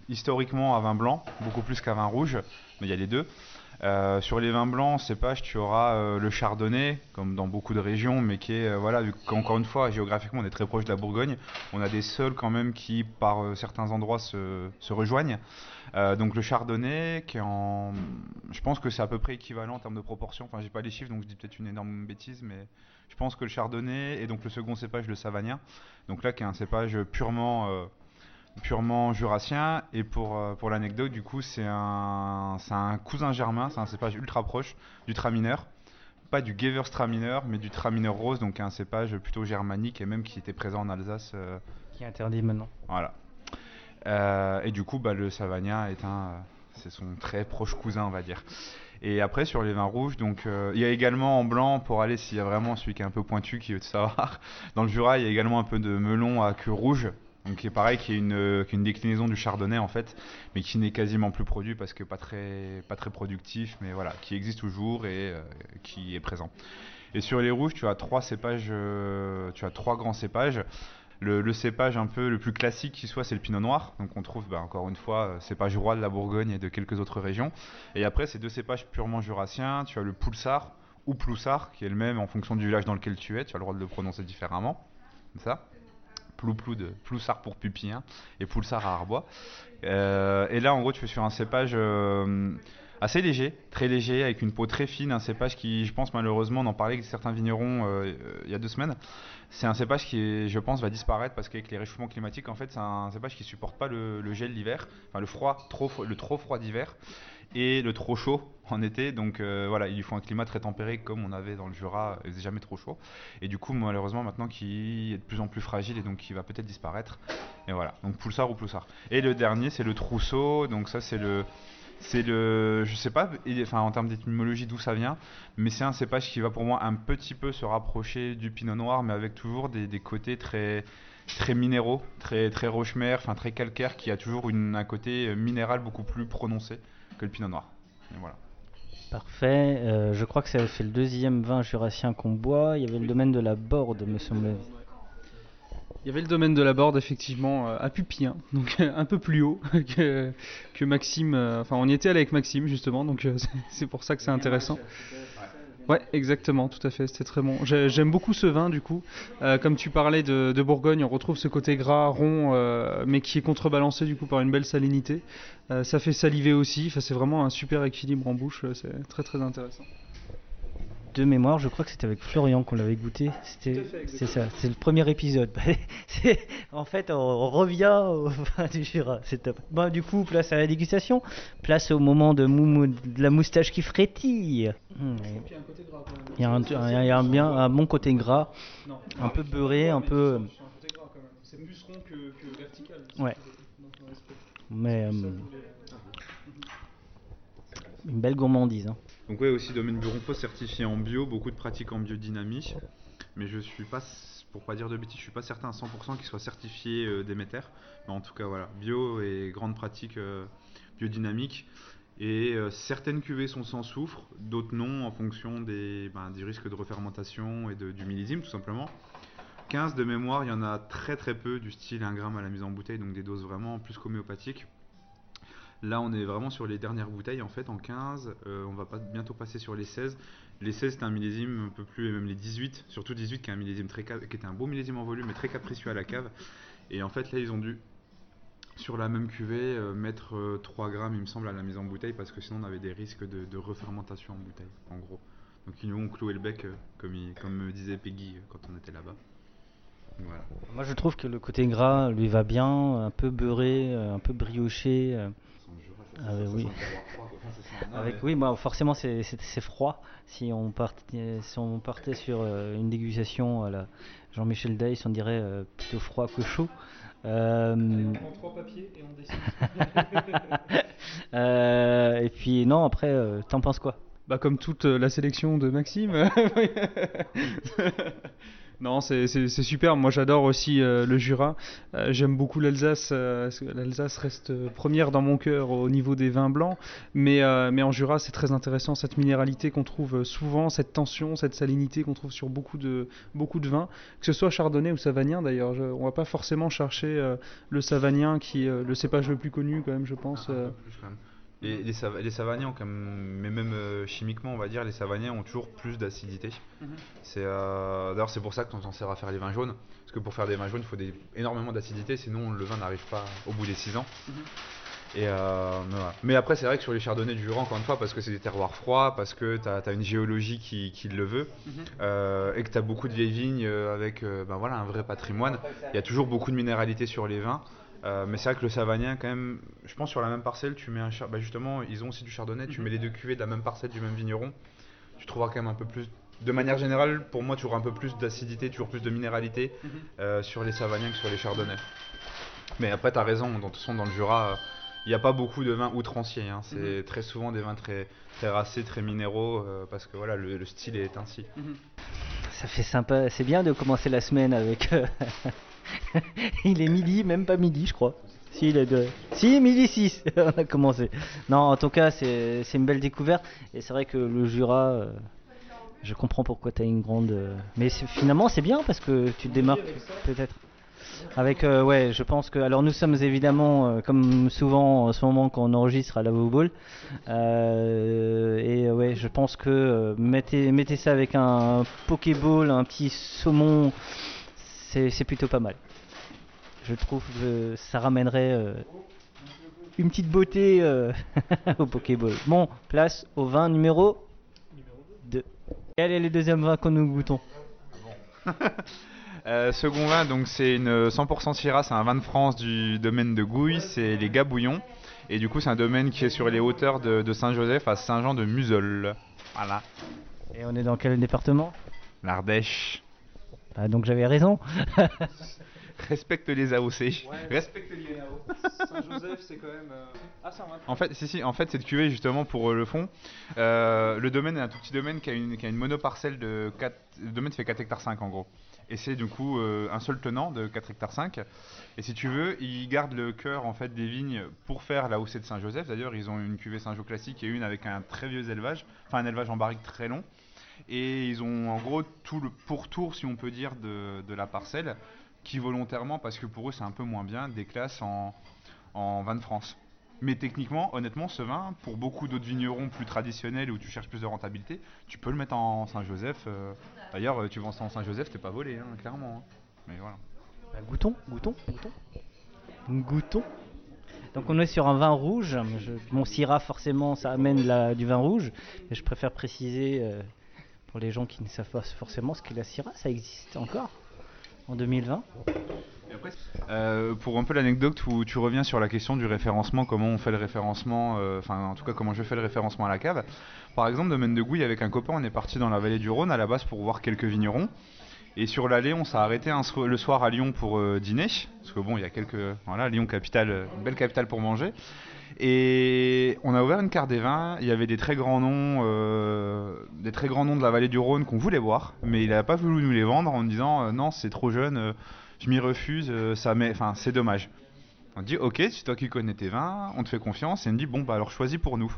historiquement à vin blanc, beaucoup plus qu'à vin rouge, mais il y a les deux. Euh, sur les vins blancs, cépage, tu auras euh, le chardonnay, comme dans beaucoup de régions, mais qui est, euh, voilà, vu qu'encore une fois, géographiquement, on est très proche de la Bourgogne, on a des sols quand même qui, par certains endroits, se, se rejoignent. Donc le chardonnay, qui est en. Je pense que c'est à peu près équivalent en termes de proportion, enfin, j'ai pas les chiffres, donc je dis peut-être une énorme bêtise, mais je pense que le chardonnay et donc le second cépage, le savagnin, donc là, qui est un cépage purement. Purement jurassien. Et pour, euh, pour l'anecdote, du coup, c'est un, c'est un cousin germain, c'est un cépage ultra proche du Traminer. Pas du Gewürztraminer, mais du Traminer rose, donc un cépage plutôt germanique et même qui était présent en Alsace. euh, Qui est interdit maintenant. voilà. Euh, et du coup, bah, le Savagnin est un, c'est son très proche cousin, on va dire. Et après, sur les vins rouges, donc euh, il y a également en blanc, pour aller s'il y a vraiment celui qui est un peu pointu qui veut te savoir, dans le Jura, il y a également un peu de melon à queue rouge. Donc qui est pareil, qui est une, euh, une déclinaison du chardonnay en fait, mais qui n'est quasiment plus produit parce que pas très, pas très productif, mais voilà, qui existe toujours et euh, qui est présent. Et sur les rouges, tu as trois cépages, euh, tu as trois grands cépages. Le, cépage un peu le plus classique qui soit, c'est le pinot noir. Donc on trouve bah, encore une fois cépage roi de la Bourgogne et de quelques autres régions. Et après, ces deux cépages purement jurassiens, tu as le poulsard ou ploussard, qui est le même en fonction du village dans lequel tu es. Tu as le droit de le prononcer différemment. Ça. Plou-plou de Ploussard pour Pupien et Poulsard à Arbois. Euh, et là, en gros, tu es sur un cépage euh, assez léger, très léger, avec une peau très fine, un cépage qui, je pense, malheureusement, on en parlait avec certains vignerons euh, il y a deux semaines. C'est un cépage qui, je pense, va disparaître parce qu'avec les réchauffements climatiques, en fait, c'est un cépage qui supporte pas le, gel l'hiver, enfin le froid, trop, le trop froid d'hiver et le trop chaud en été. Donc euh, voilà, il lui faut un climat très tempéré comme on avait dans le Jura, il faisait jamais trop chaud. Et du coup, malheureusement, maintenant qui est de plus en plus fragile et donc qui va peut-être disparaître. Et voilà, donc Poulsard ou Ploussard. Et le dernier, c'est le Trousseau. Donc ça, c'est le, c'est le, je sais pas, enfin en termes d'étymologie d'où ça vient, mais c'est un cépage qui va pour moi un petit peu se rapprocher du Pinot Noir, mais avec toujours des, côtés très très minéraux, très très rochemer, enfin très calcaire, qui a toujours une, un côté minéral beaucoup plus prononcé que le Pinot Noir. Voilà. Parfait. Euh, je crois que ça fait le deuxième vin jurassien qu'on boit. Il y avait le domaine de la Borde, me semble. Il y avait le domaine de la Borde, effectivement, euh, à Pupien, donc euh, un peu plus haut que, Maxime. euh, Enfin, on y était allé avec Maxime, justement, donc c'est- pour ça que c'est intéressant. Ouais, exactement, tout à fait, c'était très bon. J'ai- J'aime beaucoup ce vin, du coup. Comme tu parlais de, Bourgogne, on retrouve ce côté gras, rond, mais qui est contrebalancé, du coup, par une belle salinité. Ça fait saliver aussi, enfin, c'est vraiment un super équilibre en bouche, c'est très très intéressant. De mémoire, je crois que c'était avec Florian qu'on l'avait goûté. C'était, c'est ça, c'est le premier épisode. En fait, on, revient au vin du Jura. C'est top. Bon, du coup, place à la dégustation. Place au moment de, moumou- de la moustache qui frétille. Hmm, Il y a un, il y a un bien, un bon côté gras, un peu beurré, un peu. C'est plus rond que, vertical. Ouais. Mais euh, une belle gourmandise. hein. Donc ouais, aussi domaine Buronfos certifié en bio, beaucoup de pratiques en biodynamie, mais je suis pas, pour pas dire de bêtises, je suis pas certain à 100% qu'il soit certifié euh, Déméter, mais en tout cas voilà, bio et grande pratique euh, biodynamique. Et euh, certaines cuvées sont sans soufre, d'autres non, en fonction des, ben, du risque de refermentation et du millésime tout simplement. 15 de mémoire, il y en a très très peu du style 1 gramme à la mise en bouteille, donc des doses vraiment plus qu'homéopathiques. Là, on est vraiment sur les dernières bouteilles en fait en 15. euh, on va bientôt passer sur les 16. Les 16, c'est un millésime un peu plus, et même les 18, surtout 18 qui est un millésime très qui était un beau millésime en volume mais très capricieux à la cave. Et en fait, là, ils ont dû sur la même cuvée euh, mettre euh, 3 grammes, il me semble, à la mise en bouteille parce que sinon on avait des risques de, refermentation en bouteille, en gros. Donc ils nous ont cloué le bec, euh, comme, me disait Peggy euh, quand on était là-bas. Moi, je trouve que le côté gras lui va bien, un peu beurré, euh, un peu brioché. Ah, oui. Avec, oui, bah, forcément, c'est froid. Si on, partait, si on partait sur euh, une dégustation à la Jean-Michel Dice, on dirait euh, plutôt froid que chaud. Euh, prend trois papiers et on décide. euh, et puis, non, après, euh, t'en penses quoi? Bah comme toute euh, la sélection de Maxime. non, c'est super. Moi, j'adore aussi euh, le Jura. Euh, J'aime beaucoup l'Alsace. euh, L'Alsace reste première dans mon cœur au niveau des vins blancs. Mais, mais en Jura, c'est très intéressant cette minéralité qu'on trouve souvent, cette tension, cette salinité qu'on trouve sur beaucoup de, beaucoup de vins, que ce soit chardonnay ou savagnin d'ailleurs. On va pas forcément chercher le savagnin qui est le cépage le plus connu quand même, je pense. euh. Les, les, sava- les savagniens ont quand même, mais même euh, chimiquement, on va dire, les savagniens ont toujours plus d'acidité. Mhm. C'est euh, d'ailleurs c'est pour ça qu'on s'en sert à faire les vins jaunes, parce que pour faire des vins jaunes, il faut des, énormément d'acidité, sinon le vin n'arrive pas au bout des 6 ans. Mhm. Et euh, mais, après, c'est vrai que sur les chardonnays du Jura, encore une fois, parce que c'est des terroirs froids, parce que tu as, une géologie qui, qui le veut, Mhm. euh, et que tu as beaucoup de vieilles vignes avec euh, ben voilà, un vrai patrimoine, il y a toujours beaucoup de minéralité sur les vins. Euh, mais c'est vrai que le Savagnin, quand même, je pense sur la même parcelle, tu mets un char... bah, justement, ils ont aussi du chardonnay, tu Mhm. mets les deux cuvées de la même parcelle du même vigneron, tu trouveras quand même un peu plus. De manière générale, pour moi, tu auras un peu plus d'acidité, toujours plus de minéralité Mhm. euh, sur les Savagnins que sur les chardonnays. Mais après, tu as raison, dans, de toute façon, dans le Jura, euh, il n'y a pas beaucoup de vins outranciers. hein. C'est Mhm. très souvent des vins très, très racés, très minéraux, euh, parce que voilà, le, le style est ainsi. Ça fait sympa, c'est bien de commencer la semaine avec. il est midi, même pas midi, je crois. Si, il est midi 6, on a commencé. Non, en tout cas, c'est une belle découverte. Et c'est vrai que le Jura, euh, je comprends pourquoi tu as une grande. euh, Mais finalement, c'est bien parce que tu te démarques, peut-être. Avec, euh, ouais, je pense que. Alors, nous sommes évidemment, comme souvent en ce moment quand on enregistre à la Ball. Et ouais, je pense que mettez, mettez ça avec un Pokéball, un petit saumon, c'est plutôt pas mal. Je trouve que ça ramènerait euh, une petite beauté euh, au Pokéball. Bon, place au vin numéro 2. Quel est le deuxième vin que nous goûtons? Euh, second vin, donc c'est une 100% Syrah, c'est un vin de France du domaine de Gouille, c'est les Gabouillons. Et du coup, c'est un domaine qui est sur les hauteurs de, de Saint-Joseph à Saint-Jean-de-Museul. Voilà. Et on est dans quel département? L'Ardèche. Ah, Donc j'avais raison. Respecte les AOC. Respecte les Saint-Joseph, c'est quand même. euh, Ah, En fait, si, si, en fait, cette cuvée, justement, pour euh, le fond, euh, le domaine est un tout petit domaine qui a une, qui a une monoparcelle de 4. Le domaine fait 4 hectares 5 en gros. Et c'est du coup euh, un seul tenant de 4 hectares 5. Et si tu veux, ils gardent le cœur en fait des vignes pour faire la haussée de Saint-Joseph. D'ailleurs, ils ont une cuvée Saint-Jo classique et une avec un très vieux élevage, enfin un élevage en barrique très long. Et ils ont en gros tout le pourtour, si on peut dire, de, de la parcelle, qui volontairement, parce que pour eux c'est un peu moins bien, déclasse en, en vin de France. Mais techniquement, honnêtement, ce vin, pour beaucoup d'autres vignerons plus traditionnels où tu cherches plus de rentabilité, tu peux le mettre en Saint-Joseph. euh. D'ailleurs, euh, tu vends ça en Saint-Joseph, t'es pas volé, hein, clairement. hein. Mais voilà. Bah, goûtons, goûtons, goûtons. Goûtons. Donc on est sur un vin rouge. Je- mon Syrah forcément ça amène la- du vin rouge. Et je préfère préciser euh, pour les gens qui ne savent pas forcément ce qu'est la Syrah, ça existe encore en 2020. Euh, pour un peu l'anecdote où tu reviens sur la question du référencement, comment on fait le référencement, euh, enfin en tout cas comment je fais le référencement à la cave. Par exemple, domaine de Gouille, avec un copain, on est parti dans la vallée du Rhône à la base pour voir quelques vignerons. Et sur l'allée, on s'est arrêté le soir à Lyon pour euh, dîner, parce que bon, il y a quelques, voilà, Lyon capitale, belle capitale pour manger. Et on a ouvert une carte des vins. Il y avait des très grands noms, euh, des très grands noms de la vallée du Rhône qu'on voulait boire, mais il n'a pas voulu nous les vendre en disant euh, non, c'est trop jeune, euh, je m'y refuse, ça met, enfin c'est dommage. On dit ok, c'est toi qui connais tes vins, on te fait confiance et on dit bon bah alors choisis pour nous.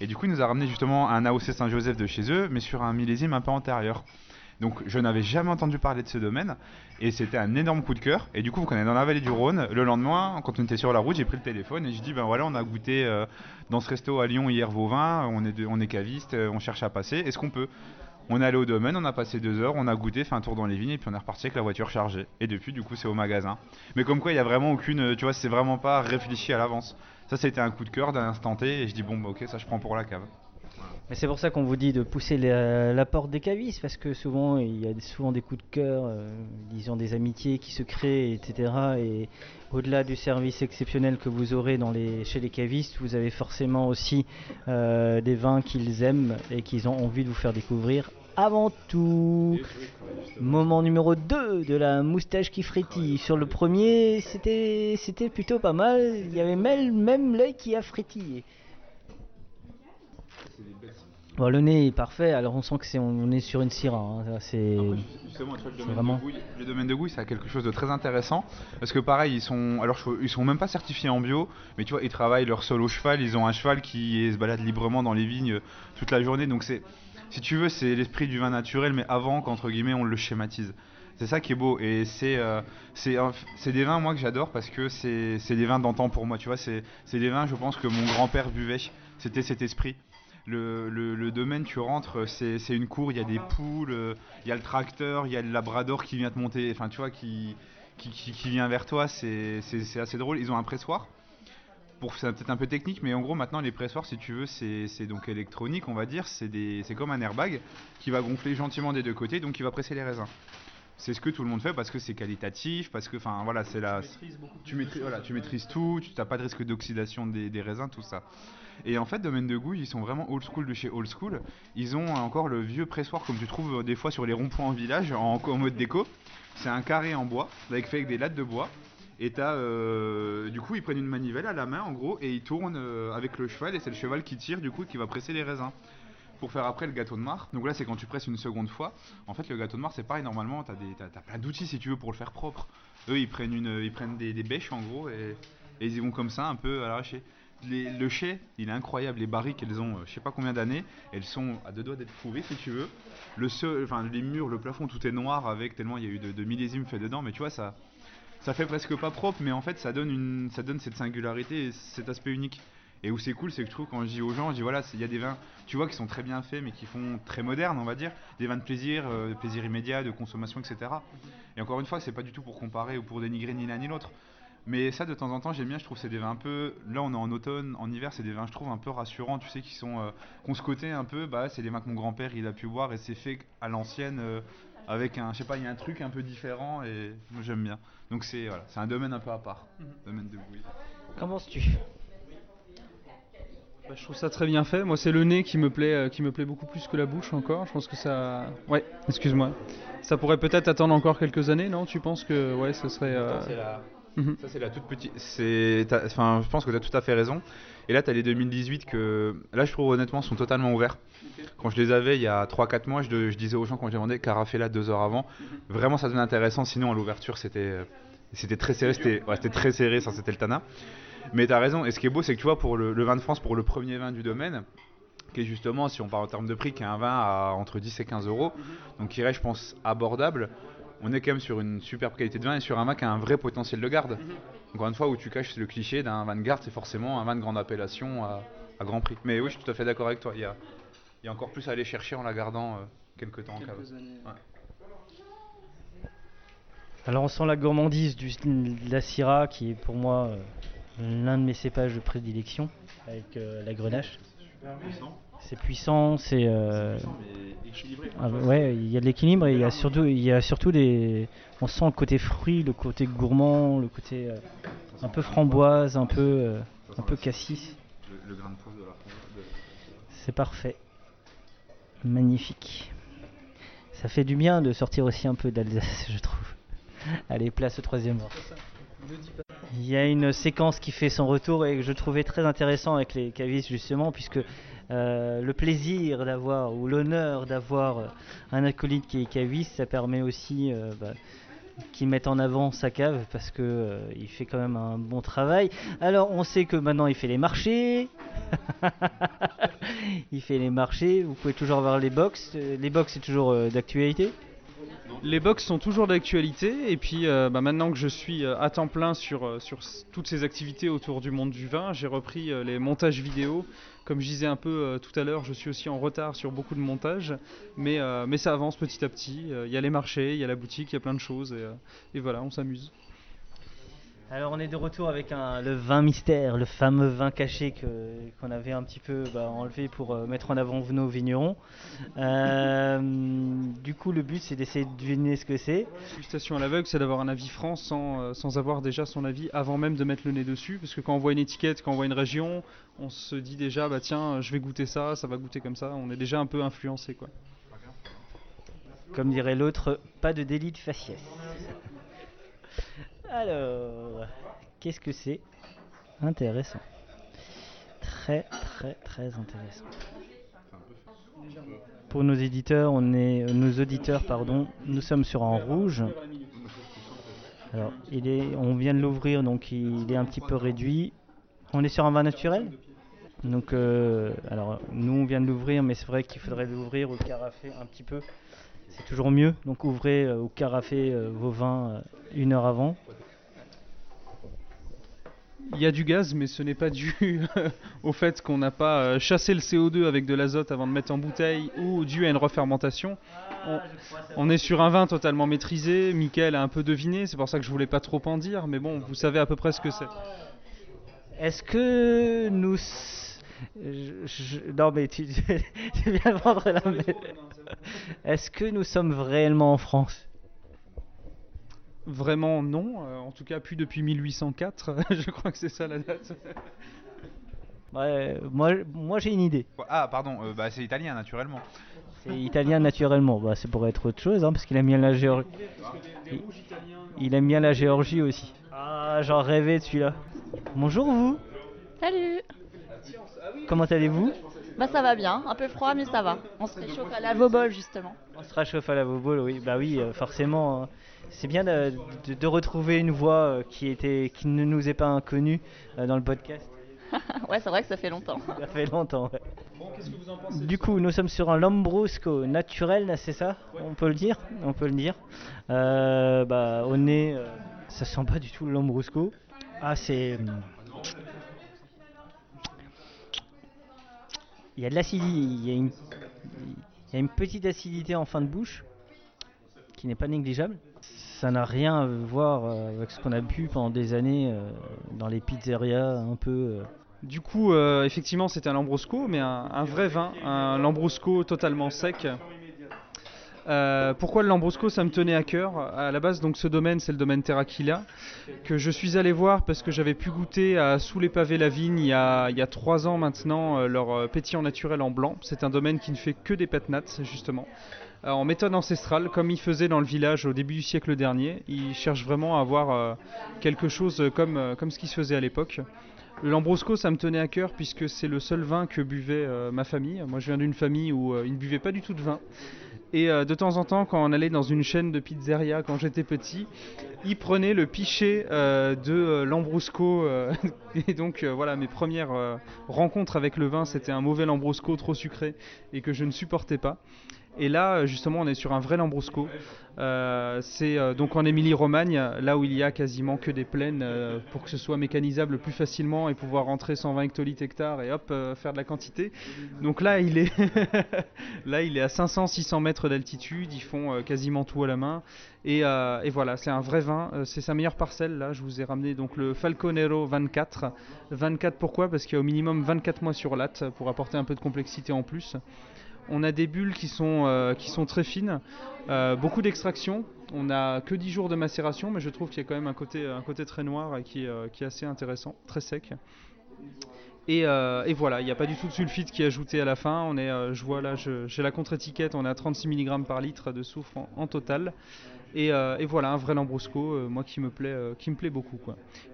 Et du coup il nous a ramené justement un AOC Saint-Joseph de chez eux, mais sur un millésime un peu antérieur. Donc je n'avais jamais entendu parler de ce domaine et c'était un énorme coup de cœur. Et du coup, on est dans la vallée du Rhône. Le lendemain, quand on était sur la route, j'ai pris le téléphone et je dis ben voilà, on a goûté euh, dans ce resto à Lyon hier vos vins, on est, on est caviste, euh, on cherche à passer. Est-ce qu'on peut? On est allé au domaine, on a passé deux heures, on a goûté, fait un tour dans les vignes et puis on est reparti avec la voiture chargée. Et depuis, du coup, c'est au magasin. Mais comme quoi, il y a vraiment aucune, tu vois, c'est vraiment pas réfléchi à l'avance. Ça, c'était un coup de cœur d'un instant T et je dis bon bah ok, ça je prends pour la cave. C'est pour ça qu'on vous dit de pousser la, porte des cavistes, parce que souvent il y a souvent des coups de cœur, euh, disons des amitiés qui se créent, etc. Et au-delà du service exceptionnel que vous aurez chez les cavistes, vous avez forcément aussi euh, des vins qu'ils aiment et qu'ils ont envie de vous faire découvrir avant tout. Moment numéro 2 de la moustache qui frétille. Sur le premier, c'était c'était plutôt pas mal. Il y avait même, même l'œil qui a frétillé. Bon, le nez est parfait, alors on sent que c'est on est sur une syrah. hein, C'est Justement, le domaine, vraiment. de Gouille, le domaine de Gouille, ça a quelque chose de très intéressant. Parce que pareil, ils sont, alors ils sont même pas certifiés en bio, mais tu vois, ils travaillent leur sol au cheval. Ils ont un cheval qui se balade librement dans les vignes euh, toute la journée. Donc c'est, si tu veux, c'est l'esprit du vin naturel, mais avant qu'entre guillemets on le schématise. C'est ça qui est beau et c'est euh, c'est des vins moi que j'adore parce que c'est des vins d'antan pour moi tu vois c'est c'est des vins je pense que mon grand-père buvait c'était cet esprit le, le- le domaine, tu rentres, c'est une cour, il y a des poules, il y a le tracteur, il y a le labrador qui vient te monter, enfin tu vois, qui, qui, qui- qui vient vers toi, c'est assez drôle. Ils ont un pressoir, c'est peut-être un peu technique, mais en gros maintenant les pressoirs, si tu veux, c'est donc électronique, on va dire, c'est comme un airbag qui va gonfler gentiment des deux côtés, donc qui va presser les raisins. c'est ce que tout le monde fait parce que c'est qualitatif, parce que, enfin voilà, c'est la, tu maîtrises, voilà, tu maîtrises tout, tu n'as pas de risque d'oxydation des, des raisins, tout ça. Et en fait, Domaine de Gouille, ils sont vraiment old school de chez old school. Ils ont encore le vieux pressoir comme tu trouves des fois sur les ronds-points en village en, mode déco. C'est un carré en bois, avec fait avec des lattes de bois. Et t'as, euh, du coup, ils prennent une manivelle à la main en gros et ils tournent euh, avec le cheval et c'est le cheval qui tire du coup qui va presser les raisins pour faire après le gâteau de marc. Donc là, c'est quand tu presses une seconde fois. En fait, le gâteau de marc, c'est pareil. Normalement, t'as des, plein d'outils si tu veux pour le faire propre. Eux, ils prennent une, ils prennent des, des bêches en gros et, et ils y vont comme ça, un peu à l'arraché. Les- le chai, il est incroyable. Les barriques, elles ont, euh, je sais pas combien d'années. Elles sont à deux doigts d'être fourrées, si tu veux. Le sol, enfin les murs, le plafond, tout est noir avec tellement il y a eu de, de millésimes faits dedans. Mais tu vois, ça, ça fait presque pas propre, mais en fait, ça donne une, ça donne cette singularité et cet aspect unique. Et où c'est cool, c'est que je trouve quand je dis aux gens, je dis voilà, il y a des vins, tu vois, qui sont très bien faits, mais qui font très moderne, on va dire, des vins de plaisir, euh, de plaisir immédiat, de consommation, etc. Et encore une fois, c'est pas du tout pour comparer ou pour dénigrer ni l'un ni l'autre. Mais ça, de temps en temps, j'aime bien. Je trouve que c'est des vins un peu. Là, on est en automne, en hiver, c'est des vins, je trouve, un peu rassurants. Tu sais, qui sont. Euh, qu'on se côté un peu. Bah, c'est des vins que mon grand-père, il a pu boire et c'est fait à l'ancienne. euh, avec un. Je sais pas, il y a un truc un peu différent et moi, j'aime bien. Donc, c'est voilà, c'est un domaine un peu à part. Domaine de bouille. Commences-tu Bah, je trouve ça très bien fait. Moi, c'est le nez qui me plaît, euh, qui me plaît beaucoup plus que la bouche encore. Je pense que ça. Ouais, excuse-moi. Ça pourrait peut-être attendre encore quelques années, non? Tu penses que ouais, ce serait. euh, Ça, c'est la... Mhm. Ça, c'est la toute petite. Enfin, je pense que tu as tout à fait raison. Et là, tu as les 2018 que, là, je trouve honnêtement, sont totalement ouverts. Quand je les avais il y a 3-4 mois, je, de- je disais aux gens quand j'ai demandé Carafella deux heures avant. Vraiment, ça devenait intéressant. Sinon, à l'ouverture, c'était, euh, c'était très serré. C'était, ouais, très serré, ça, c'était le Tana. Mais tu as raison. Et ce qui est beau, c'est que tu vois, pour le, le vin de France, pour le premier vin du domaine, qui est justement, si on parle en termes de prix, qui est un vin à entre 10 et 15 euros, donc qui reste, je pense, abordable. On est quand même sur une superbe qualité de vin et sur un vin qui a un vrai potentiel de garde. Encore une fois, où tu caches le cliché d'un vin de garde, c'est forcément un vin de grande appellation à, à grand prix. Mais oui, je suis tout à fait d'accord avec toi. Il y a, il y a encore plus à aller chercher en la gardant euh, quelques temps en cave. Ouais. Alors on sent la gourmandise du, de la Syrah qui est pour moi euh, l'un de mes cépages de prédilection avec euh, la grenache. C'est puissant, c'est euh, ah, ouais, il y a de l'équilibre et il y a surtout il y a surtout des on sent le côté fruit, le côté gourmand, le côté euh, un peu framboise, un peu euh, un peu cassis. Le, le grain de poivre de la framboise. C'est parfait. Magnifique. Ça fait du bien de sortir aussi un peu d'Alsace, je trouve. Allez, place au troisième rang. Il y a une séquence qui fait son retour et que je trouvais très intéressant avec les cavistes justement, puisque euh, le plaisir d'avoir ou l'honneur d'avoir euh, un acolyte qui est caviste, ça permet aussi euh, bah, qu'il mette en avant sa cave parce que il fait quand même un bon travail. Alors on sait que maintenant il fait les marchés. il fait les marchés. Vous pouvez toujours voir les box. Les box c'est toujours d'actualité. Les box sont toujours d'actualité et puis euh, bah, maintenant que je suis euh, à temps plein sur, euh, toutes ces activités autour du monde du vin, j'ai repris les montages vidéo. Comme je disais un peu tout à l'heure, je suis aussi en retard sur beaucoup de montages, mais, ça avance petit à petit. Il y a les marchés, il y a la boutique, il y a plein de choses et voilà, on s'amuse. Alors on est de retour avec un, le vin mystère, le fameux vin caché que- qu'on avait un petit peu bah, enlevé pour euh, mettre en avant nos vignerons. Euh, du coup le but c'est d'essayer de deviner ce que c'est. Dégustation à l'aveugle, c'est d'avoir un avis franc sans, euh, sans avoir déjà son avis avant même de mettre le nez dessus. Parce que quand on voit une étiquette, quand on voit une région, on se dit déjà, bah tiens, je vais goûter ça, ça va goûter comme ça. On est déjà un peu influencé quoi. Comme dirait l'autre, pas de délit de faciès. Alors, qu'est-ce que c'est Intéressant? Très très très intéressant. Pour nos éditeurs, on est nos auditeurs pardon, nous sommes sur un rouge. Alors, il est on vient de l'ouvrir donc il est un petit peu réduit. On est sur un vin naturel? Donc, euh, alors, nous on vient de l'ouvrir, mais c'est vrai qu'il faudrait l'ouvrir au carafé un petit peu. C'est toujours mieux. Donc, ouvrez euh, au carafé euh, vos vins euh, une heure avant. Il y a du gaz, mais ce n'est pas dû au fait qu'on n'a pas euh, chassé le CO2 avec de l'azote avant de mettre en bouteille ou dû à une refermentation. On, on est sur un vin totalement maîtrisé. Mickaël a un peu deviné, c'est pour ça que je voulais pas trop en dire, mais bon, vous savez à peu près ce que c'est. Est-ce que nous. s- je- je- non, mais tu, tu viens de vendre la. Est-ce que nous sommes réellement en France? Vraiment non, euh, en tout cas plus depuis 1804, je crois que c'est ça la date. Ouais, moi, moi j'ai une idée. Ah, pardon, euh, bah, c'est italien naturellement. C'est italien naturellement. Bah, c'est pour être autre chose, hein, parce qu'il aime bien la Géorgie. Il, il aime bien la Géorgie aussi. Ah, j'en rêvais de celui-là. Bonjour vous. Salut Comment allez-vous? Bah ça va bien, un peu froid mais ça va. On se réchauffe à la Vobol justement. On se réchauffe à la Vobol, oui. Bah oui, euh, forcément. C'est bien de, de- de retrouver une voix euh, qui, était, qui ne nous est pas inconnue euh, dans le podcast. ouais c'est vrai que ça fait longtemps. Ça fait longtemps. ouais. Du coup, nous sommes sur un Lambrusco naturel, c'est ça On peut le dire On peut le dire. Euh, bah, au nez, euh, ça sent pas du tout le Lambrusco. Ah, c'est. hum, Il y a de l'acidité, il y a une, il y a une petite acidité en fin de bouche qui n'est pas négligeable. Ça n'a rien à voir euh, avec ce qu'on a bu pendant des années euh, dans les pizzerias un peu. euh, Du coup, effectivement, c'était un Lambrusco, mais un, vrai vin, un Lambrusco totalement sec. Pourquoi le Lambrusco Ça me tenait à cœur? À la base, donc ce domaine, c'est le domaine Terraquila, que je suis allé voir parce que j'avais pu goûter à Sous les pavés la vigne il y a, trois ans maintenant leur pétillant naturel en blanc. C'est un domaine qui ne fait que des nats, justement. Euh, en méthode ancestrale, comme ils faisaient dans le village au début du siècle dernier. Ils cherchent vraiment à avoir euh, quelque chose comme, euh, comme ce qui se faisait à l'époque. Le Lambrusco, ça me tenait à cœur puisque c'est le seul vin que buvait ma famille. Moi, je viens d'une famille où ils ne buvaient pas du tout de vin. Et de temps en temps, quand on allait dans une chaîne de pizzeria quand j'étais petit, ils prenaient le pichet de Lambrusco. et donc, voilà, mes premières rencontres avec le vin, c'était un mauvais Lambrusco trop sucré et que je ne supportais pas. Et là, euh, justement, on est sur un vrai Lambrusco. Euh, c'est euh, donc en Émilie-Romagne, là où il y a quasiment que des plaines pour que ce soit mécanisable plus facilement et pouvoir rentrer 120 hectolitres hectares et hop, faire de la quantité. Donc là, il est, là, il est à 500-600 mètres d'altitude. Ils font quasiment tout à la main. Et, et voilà, c'est un vrai vin. C'est sa meilleure parcelle. Là, je vous ai ramené donc le Falconero 24. 24 pourquoi? Parce qu'il y a au minimum 24 mois sur latte pour apporter un peu de complexité en plus. On a des bulles qui sont, euh, qui sont très fines, euh, beaucoup d'extraction. On n'a que 10 jours de macération, mais je trouve qu'il y a quand même un côté, un côté très noir et qui, est, euh, qui est assez intéressant, très sec. Et, et voilà, il n'y a pas du tout de sulfite qui est ajouté à la fin. On est, je vois là, j'ai la contre-étiquette, on est à 36 mg par litre de soufre en, total. Et, et voilà, un vrai Lambrusco, moi qui me plaît, qui me plaît beaucoup.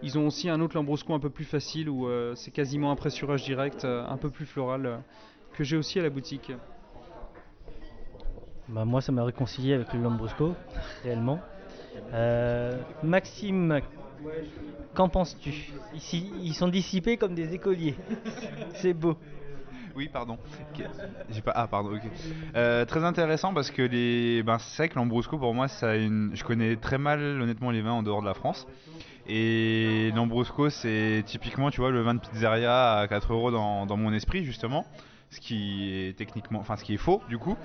Ils ont aussi un autre Lambrusco un peu plus facile où c'est quasiment un pressurage direct, un peu plus floral, que j'ai aussi à la boutique. Bah, moi, ça m'a réconcilié avec le Lambrusco, réellement. Euh, Maxime, qu'en penses-tu? Ils sont dissipés comme des écoliers. C'est beau. Oui, pardon. J'ai pas. Ah, pardon. Euh, très intéressant parce que les. Ben, c'est vrai que l'Ambrusco pour moi, ça. Je connais très mal honnêtement les vins en dehors de la France. Et l'Ambrusco, c'est typiquement, tu vois, le vin de pizzeria à 4 euros dans, dans mon esprit justement, ce qui est techniquement, enfin, ce qui est faux du coup.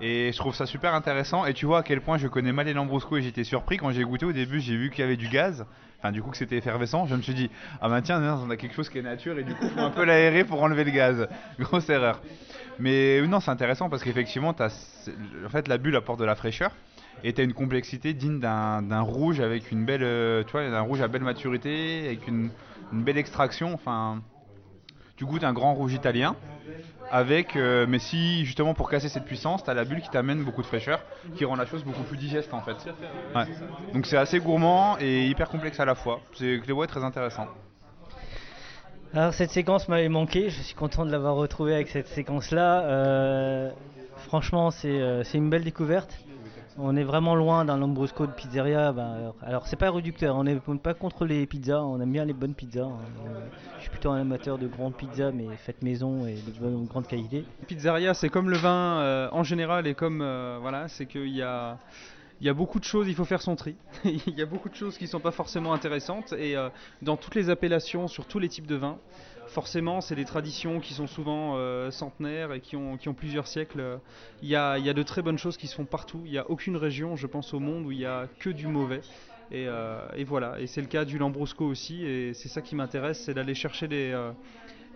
Et je trouve ça super intéressant. Et tu vois à quel point je connais mal les Lambrusco et j'étais surpris quand j'ai goûté au début. J'ai vu qu'il y avait du gaz. Enfin, du coup, que c'était effervescent. Je me suis dit, ah bah tiens, on a quelque chose qui est nature et du coup, faut un peu l'aérer pour enlever le gaz. Grosse erreur. Mais euh, non, c'est intéressant parce qu'effectivement, t'as- en fait, la bulle apporte de la fraîcheur et tu as une complexité digne d'un rouge avec une belle, euh, tu vois, d'un rouge à belle maturité, avec une belle extraction. Enfin, tu goûtes un grand rouge italien avec, euh, mais si justement pour casser cette puissance, tu as la bulle qui t'amène beaucoup de fraîcheur, qui rend la chose beaucoup plus digeste en fait. Donc c'est assez gourmand et hyper complexe à la fois. C'est ouais, très intéressant. Alors cette séquence m'avait manqué, je suis content de l'avoir retrouvée avec cette séquence-là. Euh, franchement, euh, c'est une belle découverte. On est vraiment loin d'un Lambrusco de pizzeria. Ben, alors, c'est pas réducteur, on n'est pas contre les pizzas, on aime bien les bonnes pizzas. hein. Je suis plutôt un amateur de grandes pizzas, mais faites maison et de bonne- grande qualité. Pizzeria, c'est comme le vin euh, en général et comme euh, voilà, c'est qu'il y a beaucoup de choses, il faut faire son tri. il y a beaucoup de choses qui sont pas forcément intéressantes et euh, dans toutes les appellations, sur tous les types de vins, forcément, c'est des traditions qui sont souvent euh, centenaires et qui ont, plusieurs siècles. Il y, a, de très bonnes choses qui se font partout. Il n'y a aucune région, je pense, au monde où il y a que du mauvais. Et, euh, et voilà, et c'est le cas du Lambrusco aussi. Et c'est ça qui m'intéresse, c'est d'aller chercher des, euh,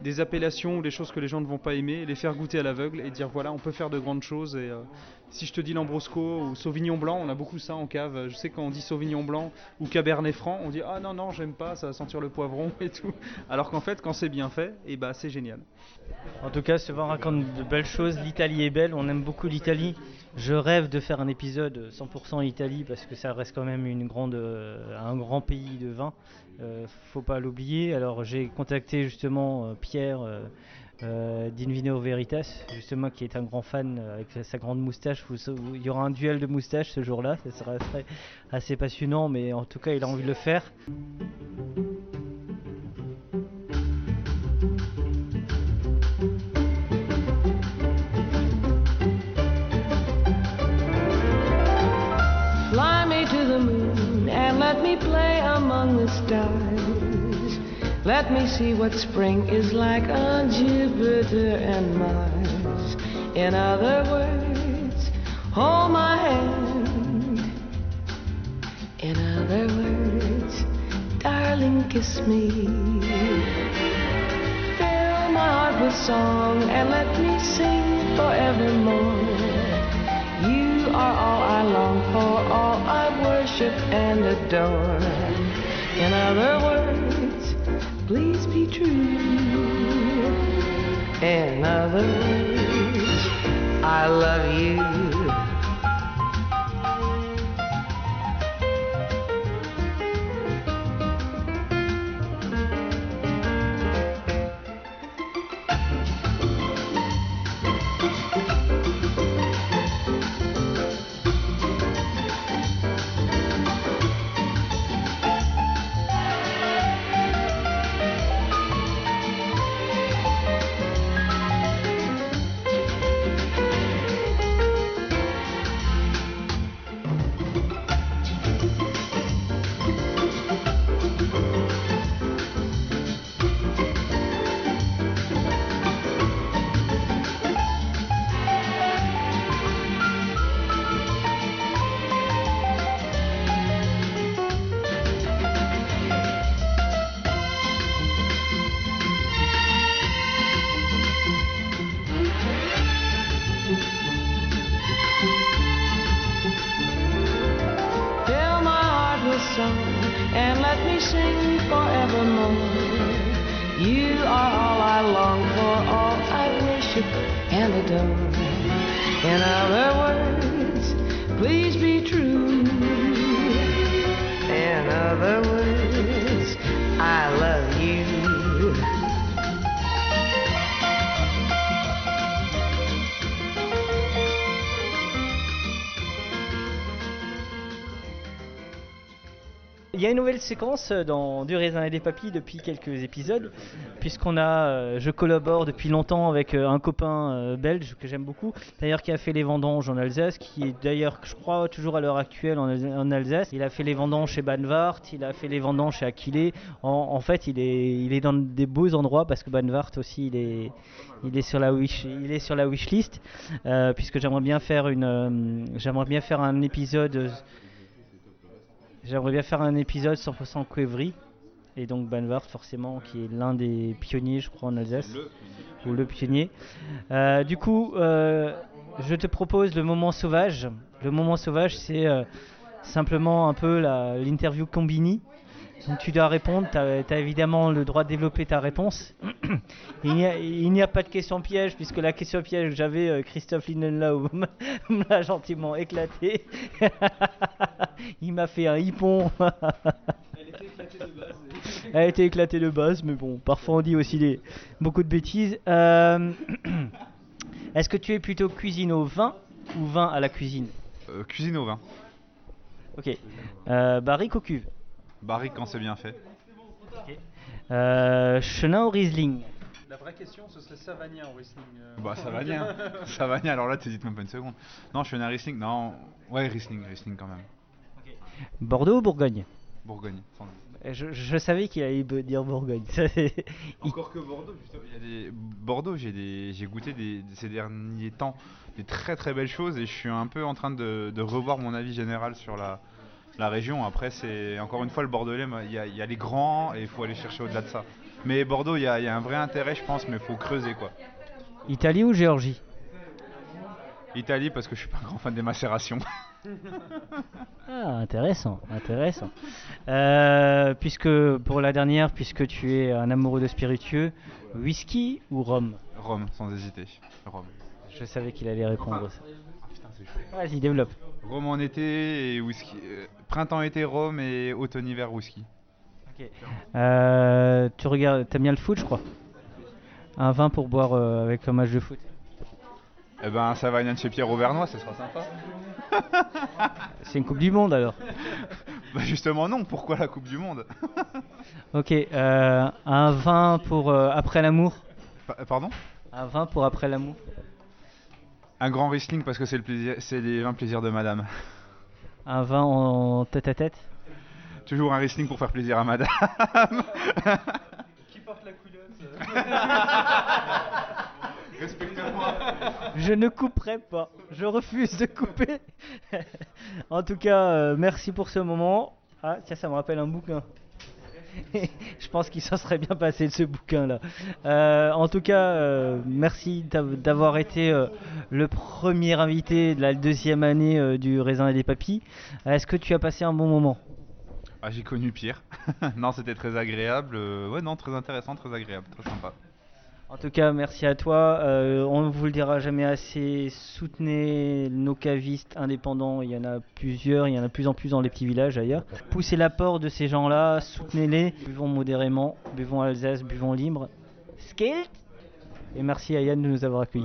des appellations ou des choses que les gens ne vont pas aimer, les faire goûter à l'aveugle et dire voilà, on peut faire de grandes choses. Et euh, si je te dis Lambrosco ou Sauvignon Blanc, on a beaucoup ça en cave. Je sais quand on dit Sauvignon Blanc ou Cabernet Franc, on dit ah non, non, j'aime pas, ça va sentir le poivron et tout. Alors qu'en fait, quand c'est bien fait, et bah c'est génial. En tout cas, vin raconte de belles choses. L'Italie est belle, on aime beaucoup l'Italie. Je rêve de faire un épisode 100% Italie parce que ça reste quand même une grande, euh, un grand pays de vin. Euh, faut pas l'oublier. Alors j'ai contacté justement euh, Pierre euh, euh, d'Invino Veritas, justement qui est un grand fan avec sa grande moustache. Il y aura un duel de moustaches ce jour-là, ça sera assez passionnant, mais en tout cas il a envie de le faire. To the moon and let me play among the stars. Let me see what spring is like on Jupiter and Mars. In other words, hold my hand. In other words, darling, kiss me. Fill my heart with song and let me sing forevermore. You are all I long for, all I worship and adore. In other words, please be true. In other words, I love you. In other words, please be. A une nouvelle séquence dans Du raisin et des papilles depuis quelques épisodes, puisqu'on a, euh, je collabore depuis longtemps avec euh, un copain euh, belge que j'aime beaucoup, d'ailleurs qui a fait les vendanges en Alsace, qui est d'ailleurs, je crois, toujours à l'heure actuelle en, Al- en Alsace. Il a fait les vendanges chez Banvart, il a fait les vendanges chez Aquilé. En, fait, il est, il est dans des beaux endroits parce que Banvart aussi, il est, il est sur la wish, il est sur la wishlist, euh, puisque j'aimerais bien faire une, euh, j'aimerais bien faire un épisode. J'aimerais bien faire un épisode 100% Cuevry. Et donc Banvart, forcément, qui est l'un des pionniers, je crois, en Alsace. Ou le pionnier. Euh, du coup, euh, je te propose le moment sauvage. Le moment sauvage, c'est euh, simplement un peu l'interview Combini. Donc tu dois répondre, tu as, évidemment le droit de développer ta réponse. il n'y a, pas de question piège, puisque la question piège que j'avais, euh, Christophe Lindenlau me l'a gentiment éclaté. il m'a fait un hippon. Elle a été éclatée de base, mais bon, parfois on dit aussi des, beaucoup de bêtises. Euh, Est-ce que tu es plutôt cuisine au vin ou vin à la cuisine? Euh, cuisine au vin. Ok. Euh, barrique ou cuve? Barrique quand c'est bien fait. Euh, Chenin ou Riesling? La vraie question, ce serait Savagnin au Riesling. euh, Bah ça va bien. ça va bien. Alors là, t'hésites même pas une seconde. Non, je un Riesling. Non, ouais, Riesling, Riesling quand même. Bordeaux ou Bourgogne Bourgogne. sans doute. Euh, je, je savais qu'il allait dire Bourgogne. Encore que Bordeaux, justement. Il y a des... Bordeaux, j'ai des... j'ai goûté des... ces derniers temps des très très belles choses et je suis un peu en train de, de revoir mon avis général sur la la région. Après, c'est encore une fois le Bordelais, il y, a- il y a les grands et il faut aller chercher au-delà de ça. Mais Bordeaux, il y, a il y a un vrai intérêt, je pense, mais il faut creuser quoi. Italie ou Géorgie? Italie, parce que je suis pas un grand fan des macérations. Ah, intéressant, intéressant. Euh, puisque pour la dernière, puisque tu es un amoureux de spiritueux, whisky ou rhum? Rome, sans hésiter. Rome. Je savais qu'il allait répondre ça. Putain, c'est chaud. Vas-y, développe. Rome en été et whisky. euh, Printemps-été Rome et automne-hiver whisky. Euh, tu regardes, t'aimes bien le foot, je crois? Un vin pour boire avec un match de foot. Eh ben, ça va chez Pierre Auvernois, ce sera sympa. C'est une Coupe du Monde alors. Bah justement non, pourquoi la Coupe du Monde? Ok, euh, un vin pour euh, après l'amour. Pa- Pardon? Un vin pour après l'amour. Un grand Riesling parce que c'est le plaisir, c'est les 20 plaisirs de madame. Un vin en tête à tête? Toujours un Riesling pour faire plaisir à madame. Qui porte la culotte Respectez-moi. Je ne couperai pas. Je refuse de couper. en tout cas, euh, merci pour ce moment. Ah, tiens, ça me rappelle un bouquin. Je pense qu'il s'en serait bien passé de ce bouquin-là. Euh, en tout cas, euh, merci d'av- d'avoir été le premier invité de la deuxième année du Raisin et des Papilles. Est-ce que tu as passé un bon moment? Ah, j'ai connu pire. non, c'était très agréable. ouais, non, très intéressant, très agréable, très sympa. En tout cas, merci à toi. Euh, on ne vous le dira jamais assez. Soutenez nos cavistes indépendants. Il y en a plusieurs. Il y en a de plus en plus dans les petits villages ailleurs. Poussez l'apport de ces gens-là. Soutenez-les. Buvons modérément. Buvons Alsace. Buvons libre. Skate Et merci à Yann de nous avoir accueillis.